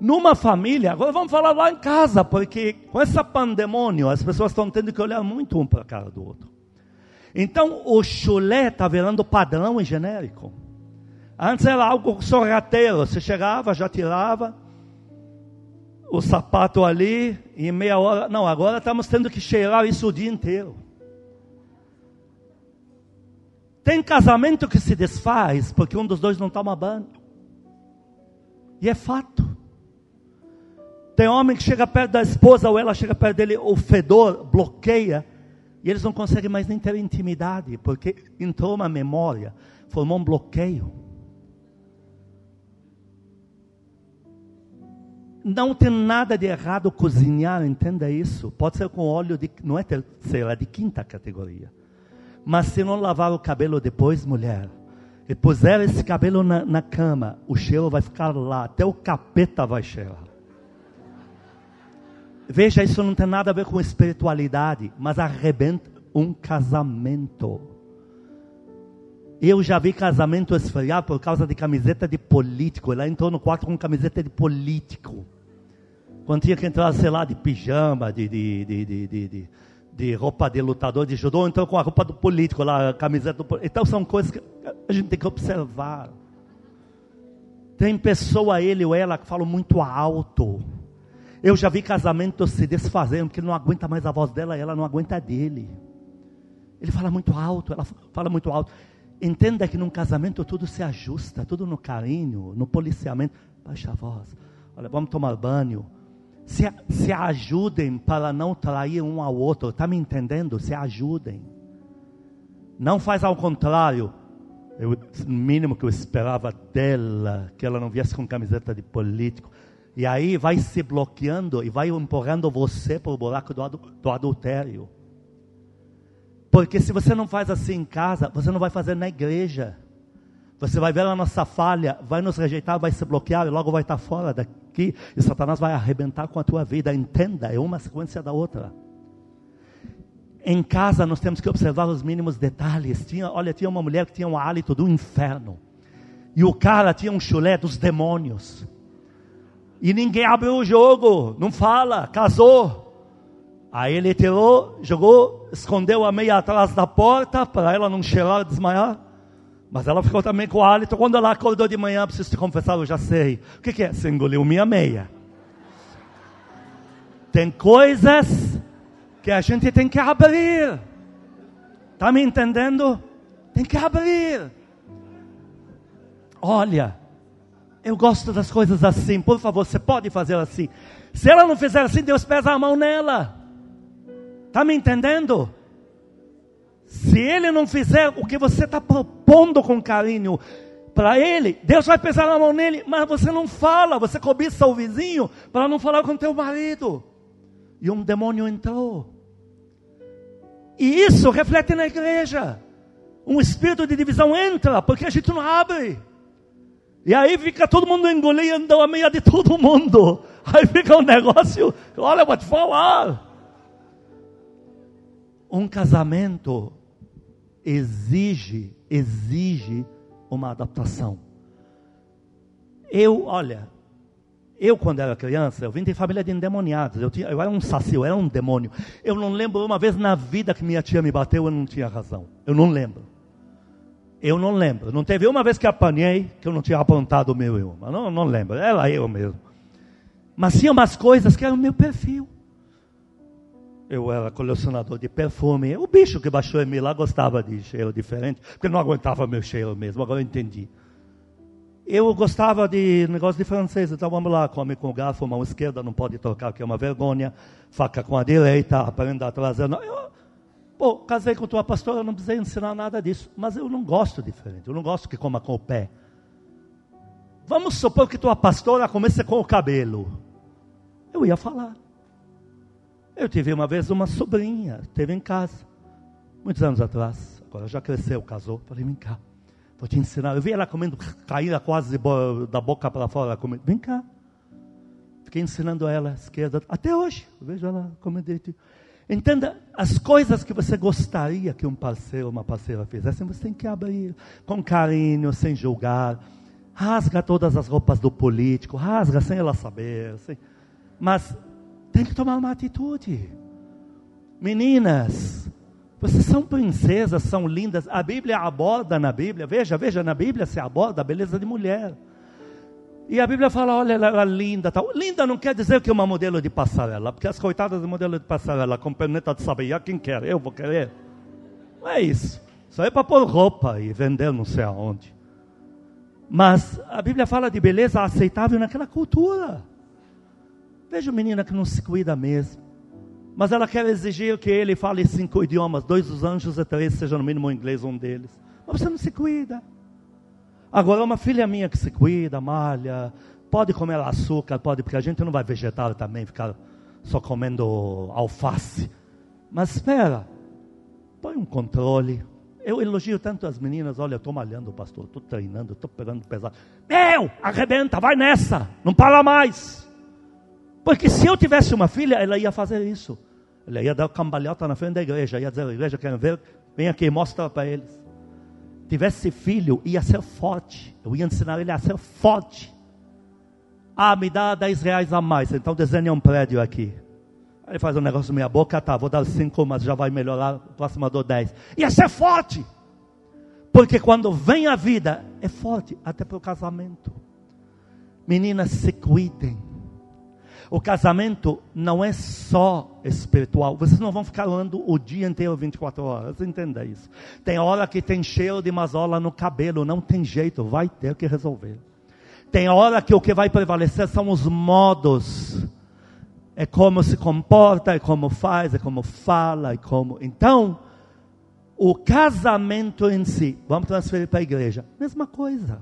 numa família, agora vamos falar lá em casa, porque com essa pandemônio as pessoas estão tendo que olhar muito um para a cara do outro. Então o chulé está virando padrão e genérico. Antes era algo sorrateiro, você chegava, já tirava o sapato ali e meia hora. Não, agora estamos tendo que cheirar isso o dia inteiro. Tem casamento que se desfaz porque um dos dois não toma banho. E é fato. Tem homem que chega perto da esposa ou ela chega perto dele, o fedor bloqueia. E eles não conseguem mais nem ter intimidade, porque entrou uma memória, formou um bloqueio. Não tem nada de errado cozinhar, entenda isso. Pode ser com óleo de, não é terceira, é de quinta categoria. Mas se não lavar o cabelo depois, mulher, e puser esse cabelo na, na cama, o cheiro vai ficar lá, até o capeta vai cheirar. Veja, isso não tem nada a ver com espiritualidade, mas arrebenta um casamento. Eu já vi casamento esfriar por causa de camiseta de político. Ela entrou no quarto com camiseta de político. Quando tinha que entrar, sei lá, de pijama, de, de, de, de, roupa de lutador de judô, entrou com a roupa do político lá, a camiseta do político. Então são coisas que a gente tem que observar. Tem pessoa, ele ou ela, que falam muito alto. Eu já vi casamentos se desfazendo, porque ele não aguenta mais a voz dela ela não aguenta dele. Ele fala muito alto, ela fala muito alto. Entenda que num casamento tudo se ajusta, tudo no carinho, no policiamento. baixa a voz. Olha, vamos tomar banho. Se, se ajudem para não trair um ao outro. Está me entendendo? Se ajudem. Não faz ao contrário. Eu, o mínimo que eu esperava dela, que ela não viesse com camiseta de político. E aí vai se bloqueando e vai empurrando você para o buraco do, do adultério. Porque se você não faz assim em casa, você não vai fazer na igreja. Você vai ver a nossa falha, vai nos rejeitar, vai se bloquear e logo vai estar fora daqui. E Satanás vai arrebentar com a tua vida. Entenda, é uma sequência da outra. Em casa nós temos que observar os mínimos detalhes. Tinha, olha, tinha uma mulher que tinha um hálito do inferno. E o cara tinha um chulé dos demônios. E ninguém abriu o jogo, não fala, casou. Aí ele tirou, jogou, escondeu a meia atrás da porta para ela não cheirar, desmaiar. Mas ela ficou também com o hálito. Quando ela acordou de manhã, preciso te confessar, eu já sei. O que, que é? Você engoliu minha meia. Tem coisas que a gente tem que abrir. Está me entendendo? Tem que abrir. Olha, eu gosto das coisas assim. Por favor, você pode fazer assim. Se ela não fizer assim, Deus pesa a mão nela. Está me entendendo? Se ele não fizer o que você está propondo com carinho para ele, Deus vai pesar a mão nele, mas você não fala, você cobiça o vizinho para não falar com teu marido. E um demônio entrou. E isso reflete na igreja. Um espírito de divisão entra, porque a gente não abre. E aí fica todo mundo engolindo a meia de todo mundo. Aí fica um negócio, olha, eu vou te falar. Um casamento exige, exige uma adaptação. Eu, olha, eu quando era criança, eu vim de família de endemoniados, eu, tinha, eu era um saci, eu era um demônio. Eu não lembro uma vez na vida que minha tia me bateu, eu não tinha razão. Eu não lembro. Eu não lembro. Não teve uma vez que apanhei que eu não tinha apontado o meu eu. Não, não lembro. Era eu mesmo. Mas tinha umas coisas que eram o meu perfil eu era colecionador de perfume. O bicho que baixou em mim lá gostava de cheiro diferente, porque não aguentava meu cheiro mesmo, agora eu entendi. Eu gostava de negócio de francês, então vamos lá, come com garfo, mão esquerda, não pode tocar, que é uma vergonha, faca com a direita, aprenda a trazer. Eu, pô, casei com tua pastora, não precisei ensinar nada disso, mas eu não gosto diferente, eu não gosto que coma com o pé. Vamos supor que tua pastora comece com o cabelo. Eu ia falar. Eu tive uma vez uma sobrinha, teve em casa, muitos anos atrás, agora já cresceu, casou. Falei, vem cá, vou te ensinar. Eu vi ela comendo, caída quase da boca para fora, comendo. Vem cá. Fiquei ensinando ela, esquerda, até hoje. Eu vejo ela comendo. Entenda, as coisas que você gostaria que um parceiro, uma parceira fizessem, você tem que abrir com carinho, sem julgar. Rasga todas as roupas do político, rasga sem ela saber. Sem... Mas tem que tomar uma atitude. Meninas, vocês são princesas, são lindas. A Bíblia aborda na Bíblia, veja, veja, na Bíblia se aborda a beleza de mulher. E a Bíblia fala, olha, ela é linda. Tal. Linda não quer dizer que é uma modelo de passarela, porque as coitadas de modelo de passarela com perneta de sabiá, quem quer? Eu vou querer. Não é isso. Só é para pôr roupa e vender não sei aonde. Mas a Bíblia fala de beleza aceitável naquela cultura. Veja menina que não se cuida mesmo. Mas ela quer exigir que ele fale cinco idiomas, dois dos anjos e três, seja no mínimo inglês um deles. Mas você não se cuida. Agora, uma filha minha que se cuida, malha, pode comer açúcar, pode, porque a gente não vai vegetar também, ficar só comendo alface. Mas espera, põe um controle. Eu elogio tanto as meninas, olha, eu estou malhando, pastor, estou treinando, estou pegando pesado. Meu, arrebenta, vai nessa, não para mais. Porque se eu tivesse uma filha, ela ia fazer isso. Ela ia dar cambalhota na frente da igreja, ia dizer, a igreja quer ver, vem aqui, mostra para eles. Tivesse filho, ia ser forte. Eu ia ensinar ele a ser forte. Ah, me dá 10 reais a mais, então desenha um prédio aqui. Ele faz um negócio na minha boca, tá, vou dar 5, mas já vai melhorar, próxima dou 10. Ia ser forte. Porque quando vem a vida, é forte, até para o casamento. Meninas, se cuidem. O casamento não é só espiritual. Vocês não vão ficar andando o dia inteiro 24 horas. Entenda isso. Tem hora que tem cheiro de mazola no cabelo. Não tem jeito. Vai ter que resolver. Tem hora que o que vai prevalecer são os modos. É como se comporta, é como faz, é como fala, é como. Então, o casamento em si, vamos transferir para a igreja, mesma coisa.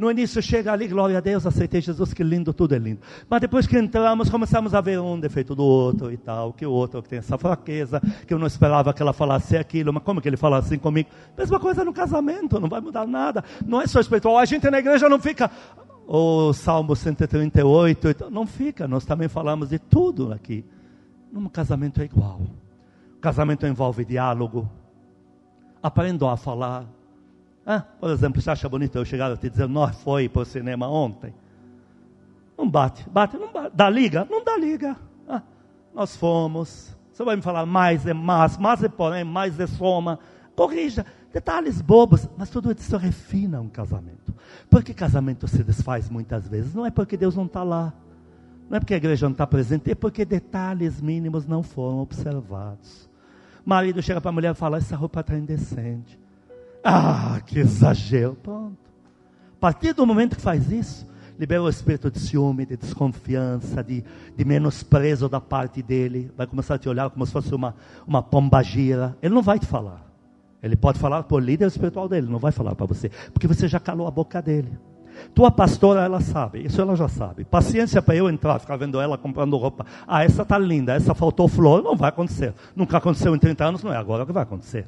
No início chega ali, glória a Deus, aceitei Jesus, que lindo, tudo é lindo. Mas depois que entramos, começamos a ver um defeito do outro e tal, que o outro tem essa fraqueza, que eu não esperava que ela falasse aquilo, mas como que ele fala assim comigo? Mesma coisa no casamento, não vai mudar nada. Não é só espiritual, a gente na igreja não fica, o Salmo 138, não fica, nós também falamos de tudo aqui. Num casamento é igual. O casamento envolve diálogo. Aprendam a falar ah, por exemplo, você acha bonito eu chegar te dizer, nós foi para o cinema ontem? Não bate, bate, não bate. Dá liga? Não dá liga. Ah, nós fomos. Você vai me falar mais é mais, mais é porém, mais é soma. Corrija. Detalhes bobos, mas tudo isso refina um casamento. Porque casamento se desfaz muitas vezes. Não é porque Deus não está lá. Não é porque a igreja não está presente, é porque detalhes mínimos não foram observados. Marido chega para a mulher e fala: essa roupa está indecente. Ah, que exagero. Pronto. A partir do momento que faz isso, libera o espírito de ciúme, de desconfiança, de, de menosprezo da parte dele. Vai começar a te olhar como se fosse uma, uma pombagira. Ele não vai te falar. Ele pode falar por líder espiritual dele, não vai falar para você, porque você já calou a boca dele. Tua pastora, ela sabe, isso ela já sabe. Paciência para eu entrar, ficar vendo ela comprando roupa. Ah, essa tá linda, essa faltou flor, não vai acontecer. Nunca aconteceu em 30 anos, não é agora que vai acontecer.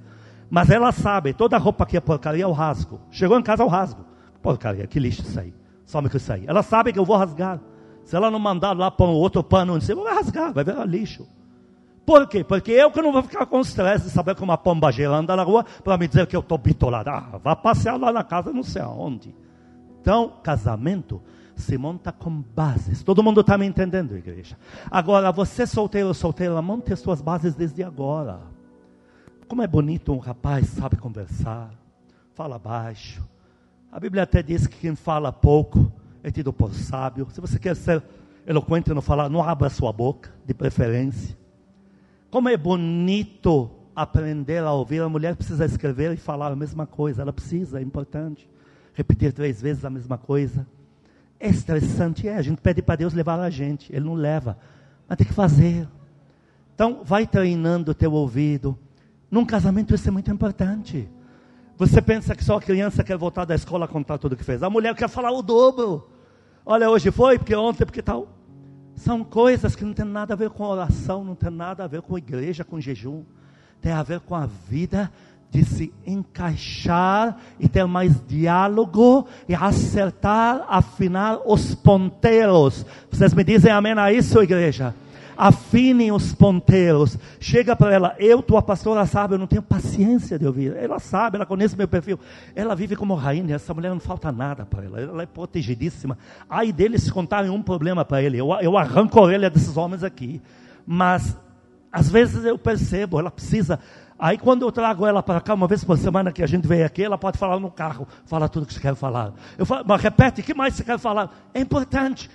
Mas ela sabe, toda roupa que é porcaria eu rasgo. Chegou em casa eu rasgo. Porcaria, que lixo isso aí. Some que isso aí. Ela sabe que eu vou rasgar. Se ela não mandar lá pôr outro pano em vai rasgar, vai virar lixo. Por quê? Porque eu que não vou ficar com estresse de saber que uma pomba anda na rua para me dizer que eu estou bitolado. Ah, vá passear lá na casa, não sei aonde. Então, casamento se monta com bases. Todo mundo está me entendendo, igreja. Agora, você solteiro ou solteira, monte as suas bases desde agora. Como é bonito um rapaz sabe conversar, fala baixo. A Bíblia até diz que quem fala pouco é tido por sábio. Se você quer ser eloquente no falar, não abra sua boca, de preferência. Como é bonito aprender a ouvir. A mulher precisa escrever e falar a mesma coisa. Ela precisa, é importante. Repetir três vezes a mesma coisa. É estressante, é. A gente pede para Deus levar a gente. Ele não leva. Mas tem que fazer. Então, vai treinando o teu ouvido num casamento isso é muito importante. Você pensa que só a criança quer voltar da escola contar tudo que fez. A mulher quer falar o dobro. Olha, hoje foi, porque ontem, porque tal. São coisas que não tem nada a ver com oração, não tem nada a ver com igreja, com jejum. Tem a ver com a vida de se encaixar e ter mais diálogo e acertar, afinar os ponteiros. Vocês me dizem amém a isso, igreja? Afinem os ponteiros. Chega para ela, eu, tua pastora, sabe, eu não tenho paciência de ouvir. Ela sabe, ela conhece meu perfil. Ela vive como rainha, essa mulher não falta nada para ela, ela é protegidíssima. Aí deles contarem um problema para ele, eu, eu arranco a orelha desses homens aqui. Mas, às vezes eu percebo, ela precisa. Aí quando eu trago ela para cá, uma vez por semana que a gente vem aqui, ela pode falar no carro, fala tudo que você quer falar. Eu falo, mas repete, o que mais você quer falar? É importante.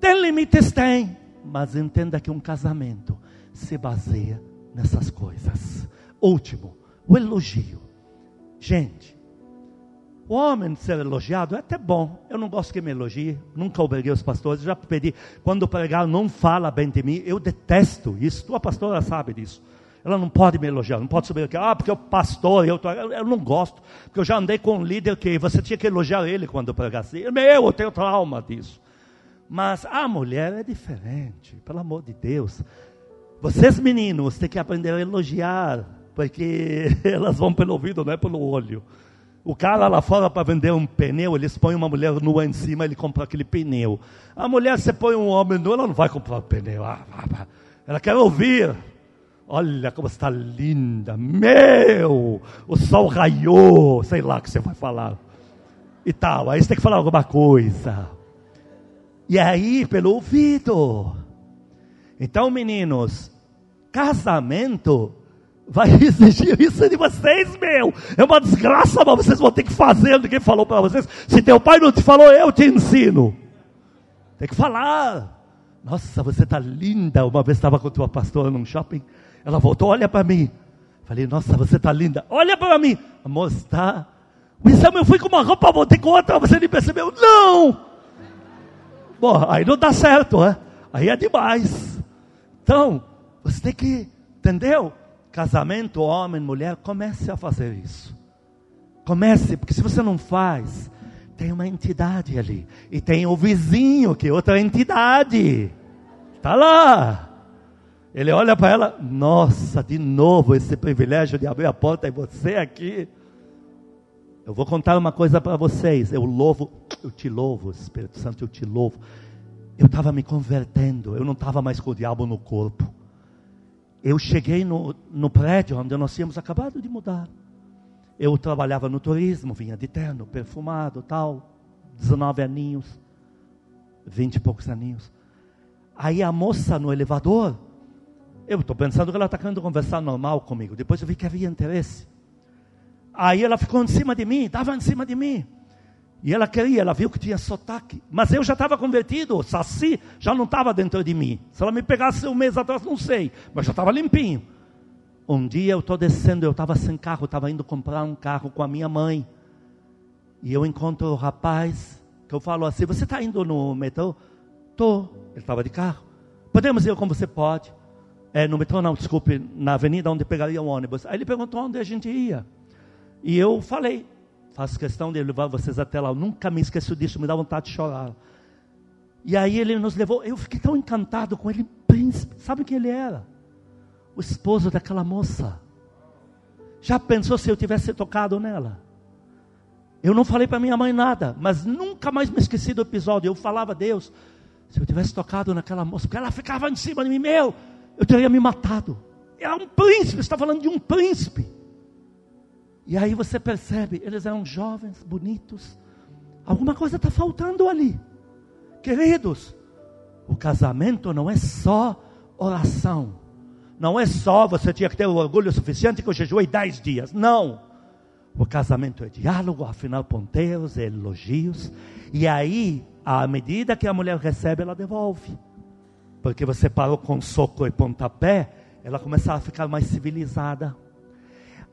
Tem limites? Tem mas entenda que um casamento se baseia nessas coisas. Último, o elogio. Gente, o homem ser elogiado é até bom. Eu não gosto que me elogie, nunca obriguei os pastores, já pedi, quando pregar, não fala bem de mim. Eu detesto isso. Tua pastora sabe disso. Ela não pode me elogiar, não pode subir aqui, ah, porque o pastor, eu, tô, eu, eu, não gosto, porque eu já andei com um líder que você tinha que elogiar ele quando pregasse. Meu, eu tenho trauma disso. Mas a mulher é diferente, pelo amor de Deus. Vocês meninos têm que aprender a elogiar, porque elas vão pelo ouvido, não é pelo olho. O cara lá fora para vender um pneu, eles põem uma mulher nua em cima, ele compra aquele pneu. A mulher, você põe um homem nu, ela não vai comprar o pneu. Ah, ela quer ouvir. Olha como está linda. Meu, o sol raiou. Sei lá o que você vai falar. E tal. Aí você tem que falar alguma coisa. E aí, pelo ouvido. Então, meninos, casamento vai exigir isso de vocês, meu. É uma desgraça, mas vocês vão ter que fazer o que falou para vocês. Se teu pai não te falou, eu te ensino. Tem que falar. Nossa, você está linda. Uma vez estava com tua pastora num shopping. Ela voltou, olha para mim. Falei, nossa, você está linda. Olha para mim. Amor, está exame eu fui com uma roupa, voltei com outra, você nem percebeu. Não! Bom, aí não dá certo, né? Aí é demais. Então, você tem que, entendeu? Casamento, homem, mulher, comece a fazer isso. Comece, porque se você não faz, tem uma entidade ali. E tem o vizinho, que é outra entidade. Está lá. Ele olha para ela, nossa, de novo esse privilégio de abrir a porta e você aqui. Eu vou contar uma coisa para vocês. Eu louvo, eu te louvo, Espírito Santo, eu te louvo. Eu estava me convertendo, eu não estava mais com o diabo no corpo. Eu cheguei no, no prédio onde nós tínhamos acabado de mudar. Eu trabalhava no turismo, vinha de terno, perfumado, tal, 19 aninhos, 20 e poucos aninhos. Aí a moça no elevador, eu estou pensando que ela está querendo conversar normal comigo. Depois eu vi que havia interesse. Aí ela ficou em cima de mim, estava em cima de mim. E ela queria, ela viu que tinha sotaque. Mas eu já estava convertido, saci já não estava dentro de mim. Se ela me pegasse um mês atrás, não sei, mas já estava limpinho. Um dia eu estou descendo, eu estava sem carro, estava indo comprar um carro com a minha mãe. E eu encontro o rapaz, que eu falo assim: Você está indo no metrô? Estou. Ele estava de carro. Podemos ir como você pode. É, no metrô, não, desculpe, na avenida onde pegaria o ônibus. Aí ele perguntou onde a gente ia. E eu falei: Faço questão de levar vocês até lá. Eu nunca me esqueço disso, me dá vontade de chorar. E aí ele nos levou. Eu fiquei tão encantado com ele, príncipe. Sabe quem ele era? o esposo daquela moça. Já pensou se eu tivesse tocado nela? Eu não falei para minha mãe nada, mas nunca mais me esqueci do episódio. Eu falava a Deus, se eu tivesse tocado naquela moça, porque ela ficava em cima de mim, meu, eu teria me matado. Era um príncipe, está falando de um príncipe. E aí você percebe, eles eram jovens, bonitos. Alguma coisa está faltando ali. Queridos, o casamento não é só oração. Não é só você tinha que ter o orgulho suficiente que eu jejuei dez dias. Não. O casamento é diálogo, afinal, ponteiros, elogios. E aí, à medida que a mulher recebe, ela devolve. Porque você parou com soco e pontapé, ela começa a ficar mais civilizada.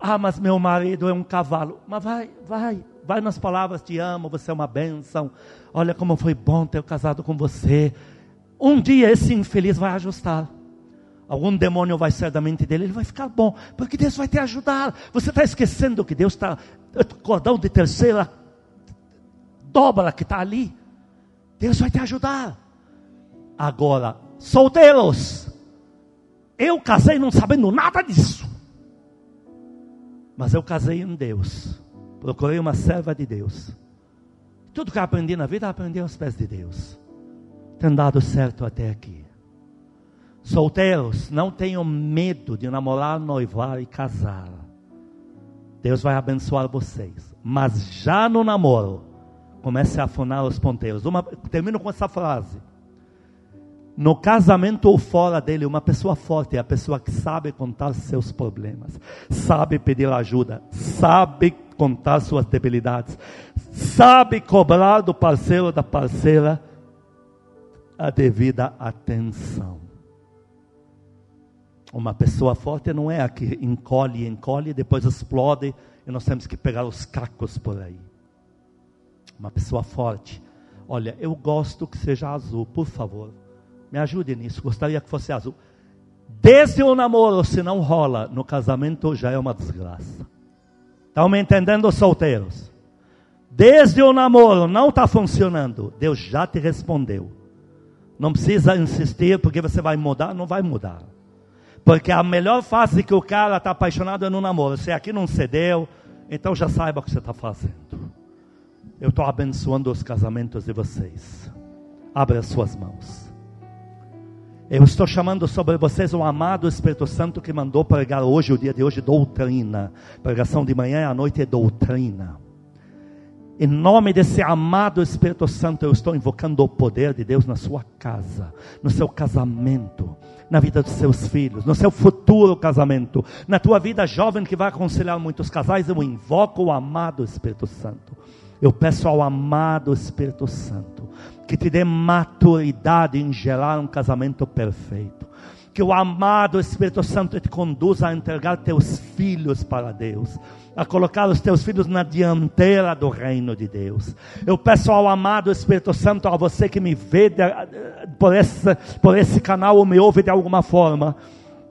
Ah, mas meu marido é um cavalo. Mas vai, vai, vai nas palavras: te amo, você é uma bênção. Olha como foi bom ter casado com você. Um dia esse infeliz vai ajustar algum demônio vai sair da mente dele, ele vai ficar bom, porque Deus vai te ajudar. Você está esquecendo que Deus está, cordão de terceira dobra que está ali. Deus vai te ajudar. Agora, solteiros, eu casei não sabendo nada disso, mas eu casei em Deus, procurei uma serva de Deus. Tudo que eu aprendi na vida, aprendi aos pés de Deus. Tem dado certo até aqui. Solteiros, não tenham medo de namorar, noivar e casar. Deus vai abençoar vocês. Mas já no namoro, comece a afonar os ponteiros. Uma, termino com essa frase. No casamento ou fora dele, uma pessoa forte é a pessoa que sabe contar seus problemas, sabe pedir ajuda, sabe contar suas debilidades, sabe cobrar do parceiro ou da parceira a devida atenção. Uma pessoa forte não é a que encolhe, encolhe, depois explode e nós temos que pegar os cacos por aí. Uma pessoa forte. Olha, eu gosto que seja azul, por favor. Me ajude nisso. Gostaria que fosse azul. Desde o namoro, se não rola, no casamento já é uma desgraça. Estão me entendendo, solteiros? Desde o namoro não está funcionando, Deus já te respondeu. Não precisa insistir, porque você vai mudar, não vai mudar. Porque a melhor fase que o cara está apaixonado é no namoro. Se aqui não cedeu, então já saiba o que você está fazendo. Eu estou abençoando os casamentos de vocês. Abra as suas mãos. Eu estou chamando sobre vocês o amado Espírito Santo que mandou pregar hoje, o dia de hoje, doutrina. Pregação de manhã e à noite é doutrina. Em nome desse amado Espírito Santo, eu estou invocando o poder de Deus na sua casa, no seu casamento, na vida dos seus filhos, no seu futuro casamento, na tua vida jovem que vai aconselhar muitos casais. Eu invoco o amado Espírito Santo. Eu peço ao amado Espírito Santo que te dê maturidade em gerar um casamento perfeito Que o amado Espírito Santo te conduza a entregar teus filhos para Deus a colocar os teus filhos na dianteira do reino de Deus. Eu peço ao amado Espírito Santo, a você que me vê por esse, por esse canal ou me ouve de alguma forma,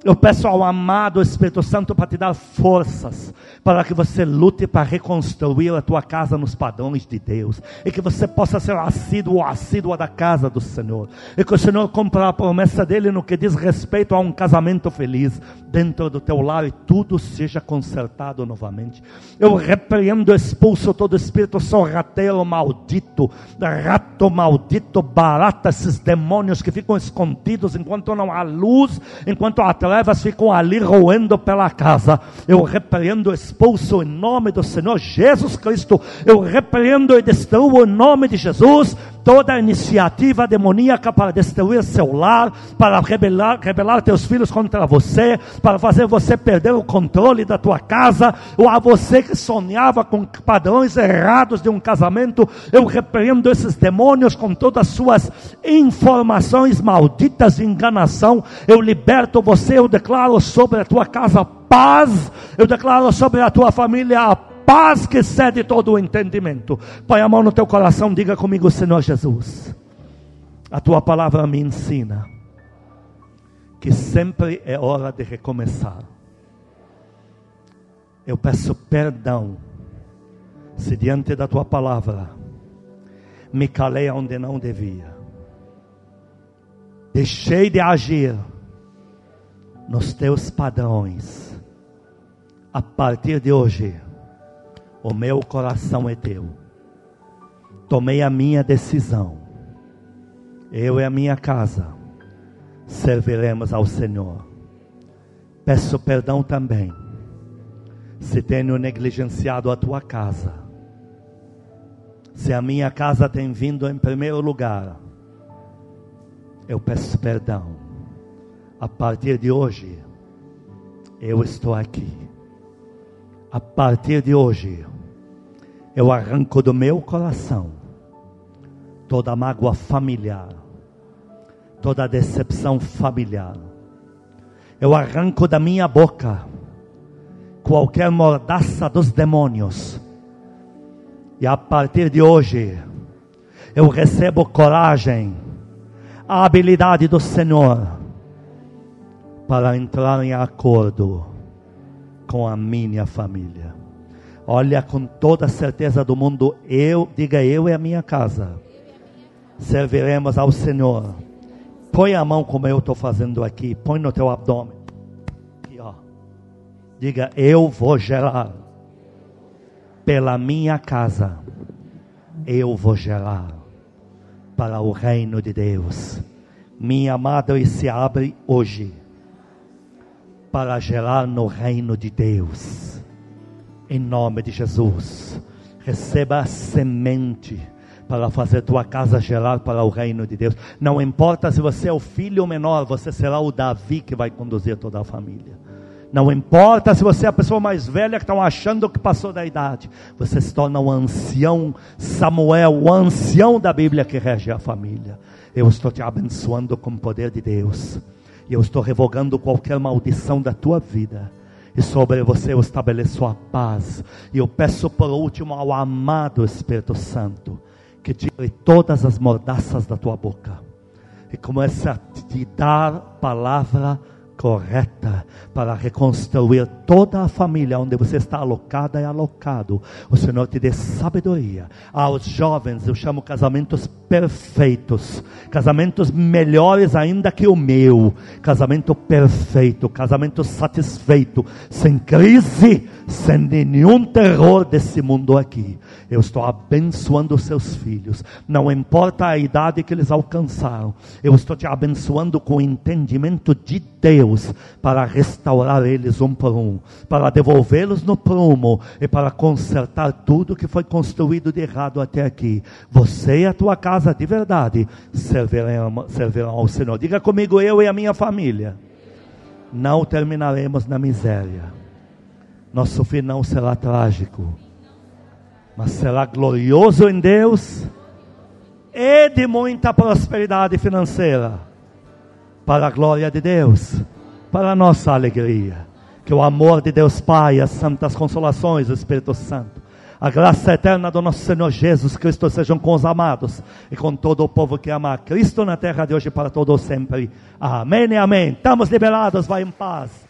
eu peço ao amado Espírito Santo para te dar forças, para que você lute para reconstruir a tua casa nos padrões de Deus, e que você possa ser assíduo ou assídua da casa do Senhor, e que o Senhor cumpra a promessa dele no que diz respeito a um casamento feliz dentro do teu lar e tudo seja consertado novamente. Eu repreendo, expulso todo espírito sorrateiro maldito, rato maldito, barata, esses demônios que ficam escondidos enquanto não há luz, enquanto há trevas ficam ali roendo pela casa. Eu repreendo, expulso em nome do Senhor Jesus Cristo. Eu repreendo e destruo em nome de Jesus toda iniciativa demoníaca para destruir seu lar, para rebelar, rebelar teus filhos contra você, para fazer você perder o controle da tua casa, ou a você que sonhava com padrões errados de um casamento, eu repreendo esses demônios com todas as suas informações malditas de enganação, eu liberto você, eu declaro sobre a tua casa paz, eu declaro sobre a tua família a paz que excede todo o entendimento. Põe a mão no teu coração, diga comigo, Senhor Jesus. A tua palavra me ensina que sempre é hora de recomeçar. Eu peço perdão se diante da tua palavra me calei onde não devia. Deixei de agir nos teus padrões. A partir de hoje, o meu coração é teu. Tomei a minha decisão. Eu e a minha casa serviremos ao Senhor. Peço perdão também, se tenho negligenciado a tua casa. Se a minha casa tem vindo em primeiro lugar, eu peço perdão. A partir de hoje, eu estou aqui a partir de hoje, eu arranco do meu coração toda mágoa familiar, toda decepção familiar. Eu arranco da minha boca qualquer mordaça dos demônios. E a partir de hoje, eu recebo coragem, a habilidade do Senhor para entrar em acordo com a minha família. Olha, com toda a certeza do mundo, eu, diga eu e a minha casa, serviremos ao Senhor. Põe a mão como eu estou fazendo aqui, põe no teu abdômen. Aqui, ó. Diga, eu vou gerar pela minha casa, eu vou gerar para o reino de Deus. Minha amada, se abre hoje para gerar no reino de Deus. Em nome de Jesus, receba a semente para fazer tua casa gerar para o reino de Deus. Não importa se você é o filho menor, você será o Davi que vai conduzir toda a família. Não importa se você é a pessoa mais velha que estão achando que passou da idade, você se torna um ancião Samuel, o ancião da Bíblia que rege a família. Eu estou te abençoando com o poder de Deus. E eu estou revogando qualquer maldição da tua vida. E sobre você eu estabeleço a paz. E eu peço por último ao amado Espírito Santo que tire todas as mordaças da tua boca. E comece a te dar palavra correta para reconstruir toda a família onde você está alocada e alocado. O Senhor te dê sabedoria. Aos jovens eu chamo casamentos perfeitos, casamentos melhores ainda que o meu, casamento perfeito, casamento satisfeito, sem crise, sem nenhum terror desse mundo aqui. Eu estou abençoando os seus filhos, não importa a idade que eles alcançaram, eu estou te abençoando com o entendimento de Deus para restaurar eles um por um, para devolvê-los no prumo e para consertar tudo que foi construído de errado até aqui. Você e a tua casa de verdade servirão, ao Senhor. Diga comigo, eu e a minha família. Não terminaremos na miséria. Nosso fim não será trágico, mas será glorioso em Deus e de muita prosperidade financeira para a glória de Deus, para a nossa alegria. Que o amor de Deus Pai, as santas consolações do Espírito Santo, a graça eterna do nosso Senhor Jesus Cristo sejam com os amados e com todo o povo que ama a Cristo na terra de hoje para todo sempre. Amém e amém. Estamos liberados, vai em paz.